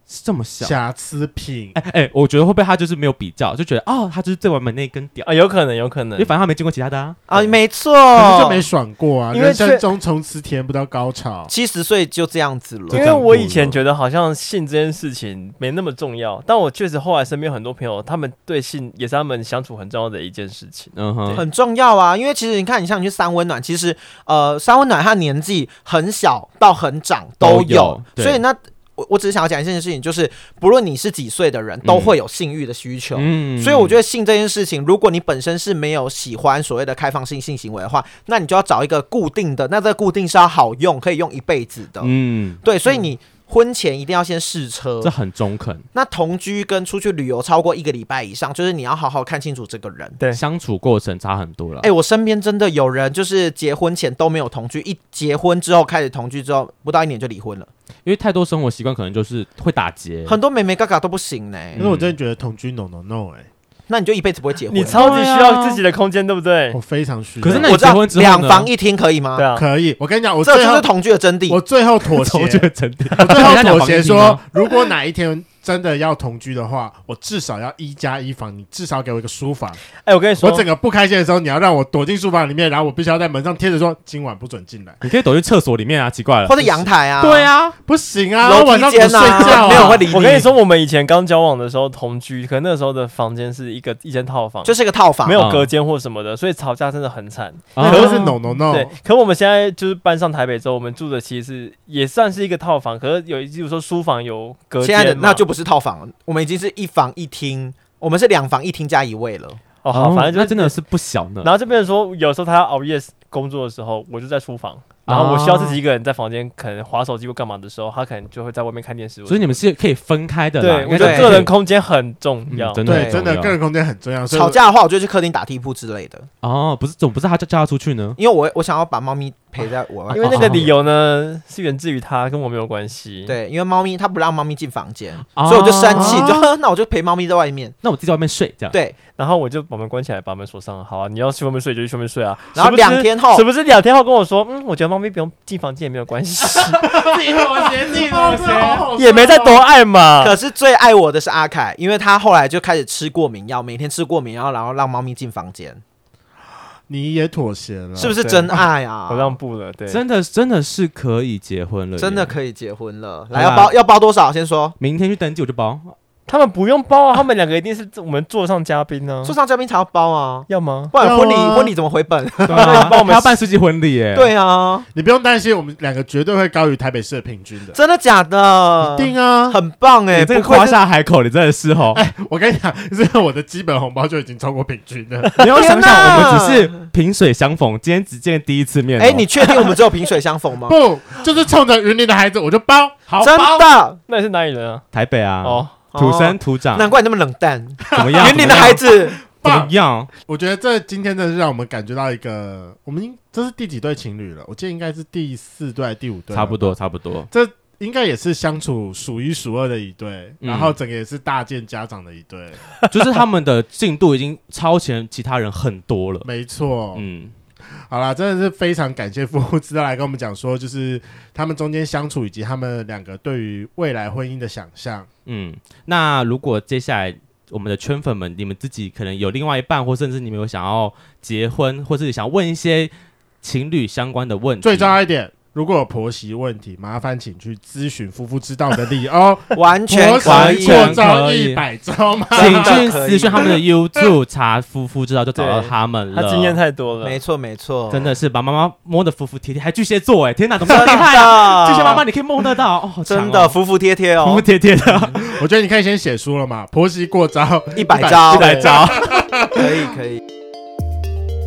这么小。瑕疵品，哎哎，我觉得会不会他就是没有比较，就觉得哦，他就是最完美那一根屌。啊，有可能，有可能，因为反正他没见过其他的啊，啊，没错，就没爽过啊，因为人生中从此体验不到高潮，七十岁就这样子了。因为我以前觉得好像性这件事情没那么重要，但我确实后来身边很多朋友，他们对性也是他们相处很重要的一件事情，嗯哼，很重要啊，因为其实你看，你像你去三温暖，其实呃，三温暖他年纪很小到很长都有，所以那。我我只是想要讲一件事情，就是不论你是几岁的人，都会有性欲的需求。嗯，所以我觉得性这件事情，如果你本身是没有喜欢所谓的开放性性行为的话，那你就要找一个固定的，那这个固定是要好用，可以用一辈子的。嗯，对，所以你婚前一定要先试车，这很中肯。那同居跟出去旅游超过一个礼拜以上，就是你要好好看清楚这个人，对，相处过程差很多了。哎，我身边真的有人就是结婚前都没有同居，一结婚之后开始同居之后，不到一年就离婚了。因为太多生活习惯，可能就是会打结，很多妹妹嘎嘎都不行呢。因为我真的觉得同居 no no no 哎，那你就一辈子不会结婚。你超级需要自己的空间，对不对？我非常需要。可是那你结婚之后两房一厅可以吗？对啊，可以。我跟你讲，我这就是同居的真谛。我最后妥协，真谛。我最后 妥协说，如果哪一天。真的要同居的话，我至少要一加一房，你至少给我一个书房。哎，我跟你说，我整个不开心的时候，你要让我躲进书房里面，然后我必须要在门上贴着说今晚不准进来。你可以躲去厕所里面啊，奇怪了，或者阳台啊。对啊，不行啊，楼梯间啊，没有会理你。我跟你说，我们以前刚交往的时候同居，可能那时候的房间是一个一间套房，就是一个套房，没有隔间或什么的，所以吵架真的很惨。可是 no no no，对。可我们现在就是搬上台北之后，我们住的其实是也算是一个套房，可是有，比如说书房有隔间，现在的那就不是套房。我们已经是一房一厅，我们是两房一厅加一卫了。哦，好，反正就真的是不小呢。然后这边说，有时候他要熬夜工作的时候，我就在书房。然后我需要自己一个人在房间，可能划手机或干嘛的时候，他可能就会在外面看电视。所以你们是可以分开的。对，我觉得个人空间很重要。真的，真的个人空间很重要。吵架的话，我就去客厅打地铺之类的。哦，不是，总不是他叫叫他出去呢？因为我我想要把猫咪陪在我，因为那个理由呢是源自于他，跟我没有关系。对，因为猫咪他不让猫咪进房间，所以我就生气，就 那我就陪猫咪在外面，那我自己在外面睡这样。对，然后我就把门关起来，把门锁上。好啊，你要去外面睡就去外面睡啊。然后两天后，是不是两天后跟我说，嗯，我觉得猫咪不用进房间也没有关系。自己妥协，自己妥协，也没再多爱嘛。可是最爱我的是阿凯，因为他后来就开始吃过敏药，每天吃过敏药，然后让猫咪进房间。你也妥协了，是不是真爱啊？我让步了，对，真的真的是可以结婚了，真的可以结婚了。来，要包要包多少？先说，明天去登记我就包。他们不用包啊，他们两个一定是我们座上嘉宾呢。座上嘉宾才要包啊，要吗？不然婚礼婚礼怎么回本？对啊，帮我们要办世纪婚礼耶。对啊，你不用担心，我们两个绝对会高于台北市的平均的。真的假的？一定啊，很棒哎，这个夸下海口，你真的是哦。哎，我跟你讲，这个我的基本红包就已经超过平均了。你要想想，我们只是萍水相逢，今天只见第一次面。哎，你确定我们只有萍水相逢吗？不，就是冲着云林的孩子，我就包。好，真的？那你是哪里人啊？台北啊。哦。土生土长，难怪你那么冷淡。怎么样？云林的孩子怎么样？我觉得这今天真的是让我们感觉到一个，我们这是第几对情侣了？我记得应该是第四对、第五对，差不多，差不多。这应该也是相处数一数二的一对，然后整个也是大见家长的一对，就是他们的进度已经超前其他人很多了。没错，嗯。好啦，真的是非常感谢夫妇知道来跟我们讲说，就是他们中间相处以及他们两个对于未来婚姻的想象。嗯，那如果接下来我们的圈粉们，你们自己可能有另外一半，或甚至你们有想要结婚，或是想问一些情侣相关的问题，最重要一点。如果有婆媳问题，麻烦请去咨询夫妇之道的理哦，完全可以过招一百招吗？请去 咨询他们的 YouTube 查夫妇之道就找到他们了。他经验太多了，没错没错，真的是把妈妈摸得服服帖帖，还巨蟹座哎，天哪，怎么这么厉害啊？巨蟹妈妈你可以摸得到哦，真的服服帖帖哦，服服帖帖的。我觉得你可以先写书了嘛，婆媳过招一百招，一百招，可以可以。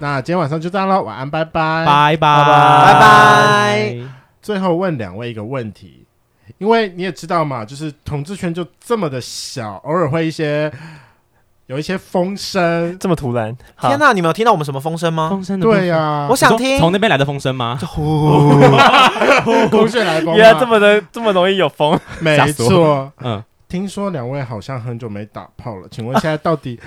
那今天晚上就这样了，晚安，拜拜，拜拜，拜拜。最后问两位一个问题：因为你也知道嘛，就是统治圈就这么的小，偶尔会一些有一些风声，这么突然。天哪，你们有听到我们什么风声吗？风声对呀，我想听从那边来的风声吗？呼空穴来风，原来这么的这么容易有风，没错。嗯，听说两位好像很久没打炮了，请问现在到底？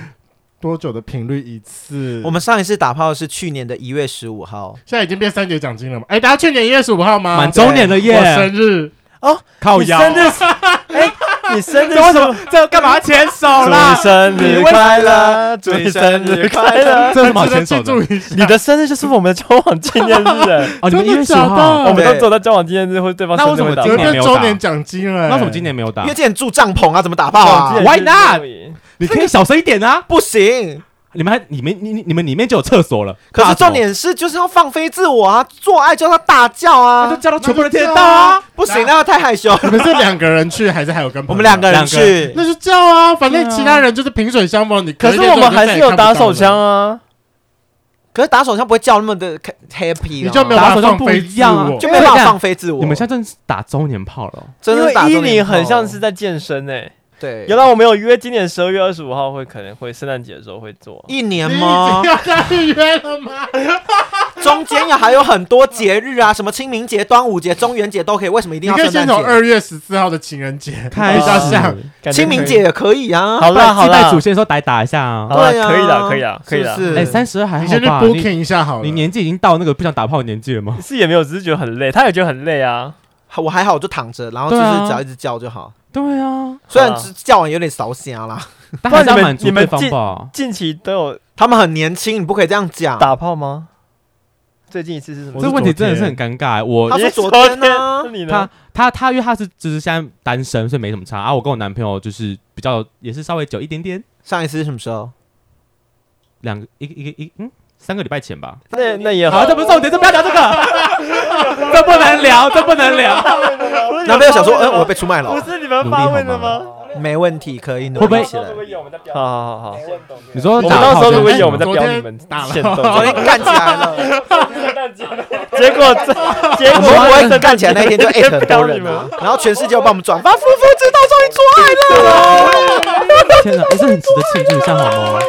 多久的频率一次？我们上一次打炮是去年的一月十五号，现在已经变三节奖金了吗？哎，大家去年一月十五号吗？满周年的耶！我生日哦，靠腰。生日？哎，你生日 为什么？这干嘛牵手啦？祝你生日快乐！祝你生日快乐！这什么牵手的？你的生日就是我们的交往纪念日 哦，你们一月十五号，我们都走到交往纪念日或对方。那为什么今年没有打？周年奖金了？那为什么今年没有打？因为今年住帐篷啊，怎么打炮啊？Why not？你可以小声一点啊！不行。你们还你们你你们里面就有厕所了，可是重点是就是要放飞自我啊，做爱叫他大叫啊，就叫到全部人听得到啊，不行，那个太害羞。你们是两个人去还是还有跟？我们两个人去，那就叫啊，反正其他人就是萍水相逢。你可是我们还是有打手枪啊，可是打手枪不会叫那么的 happy，你就没有打手枪不一样啊，就没办法放飞自我。你们现在真是打周年炮了，真的打。因为伊宁很像是在健身诶。对，原来我没有约，今年十二月二十五号会可能会圣诞节的时候会做一年吗？要再预约了吗？中间呀还有很多节日啊，什么清明节、端午节、中元节都可以，为什么一定要？你可以先从二月十四号的情人节开始，清明节也可以啊。好了好了，祭拜祖先的时候来打一下啊。对啊，可以的可以的可以的。哎，三十二还好吧？你先去 booking 一下好了。你年纪已经到那个不想打炮的年纪了吗？是也没有，只是觉得很累，他也觉得很累啊。我还好，我就躺着，然后就是只要一直叫就好。对啊，虽然叫完有点烧声啦，但是你们你们近近期都有，他们很年轻，你不可以这样讲。打炮吗？最近一次是什么？这问题真的是很尴尬。我他说昨天呢，他他他因为他是只是现在单身，所以没什么差啊。我跟我男朋友就是比较也是稍微久一点点。上一次是什么时候？两个一个一个一嗯。三个礼拜前吧，那那也好，这不是重点，这不要聊这个，这不能聊，这不能聊。男朋友想说，嗯，我被出卖了。不是你们发问的吗？没问题，可以努力起来。好好好，你说我们到时候如果有，我们再标你们打了，昨天干起来了。结果这结果我们干起来那一天就艾特很多人，然后全世界要帮我们转发，夫妇知道终于做爱了。天哪，还是很值得庆祝一下，好吗？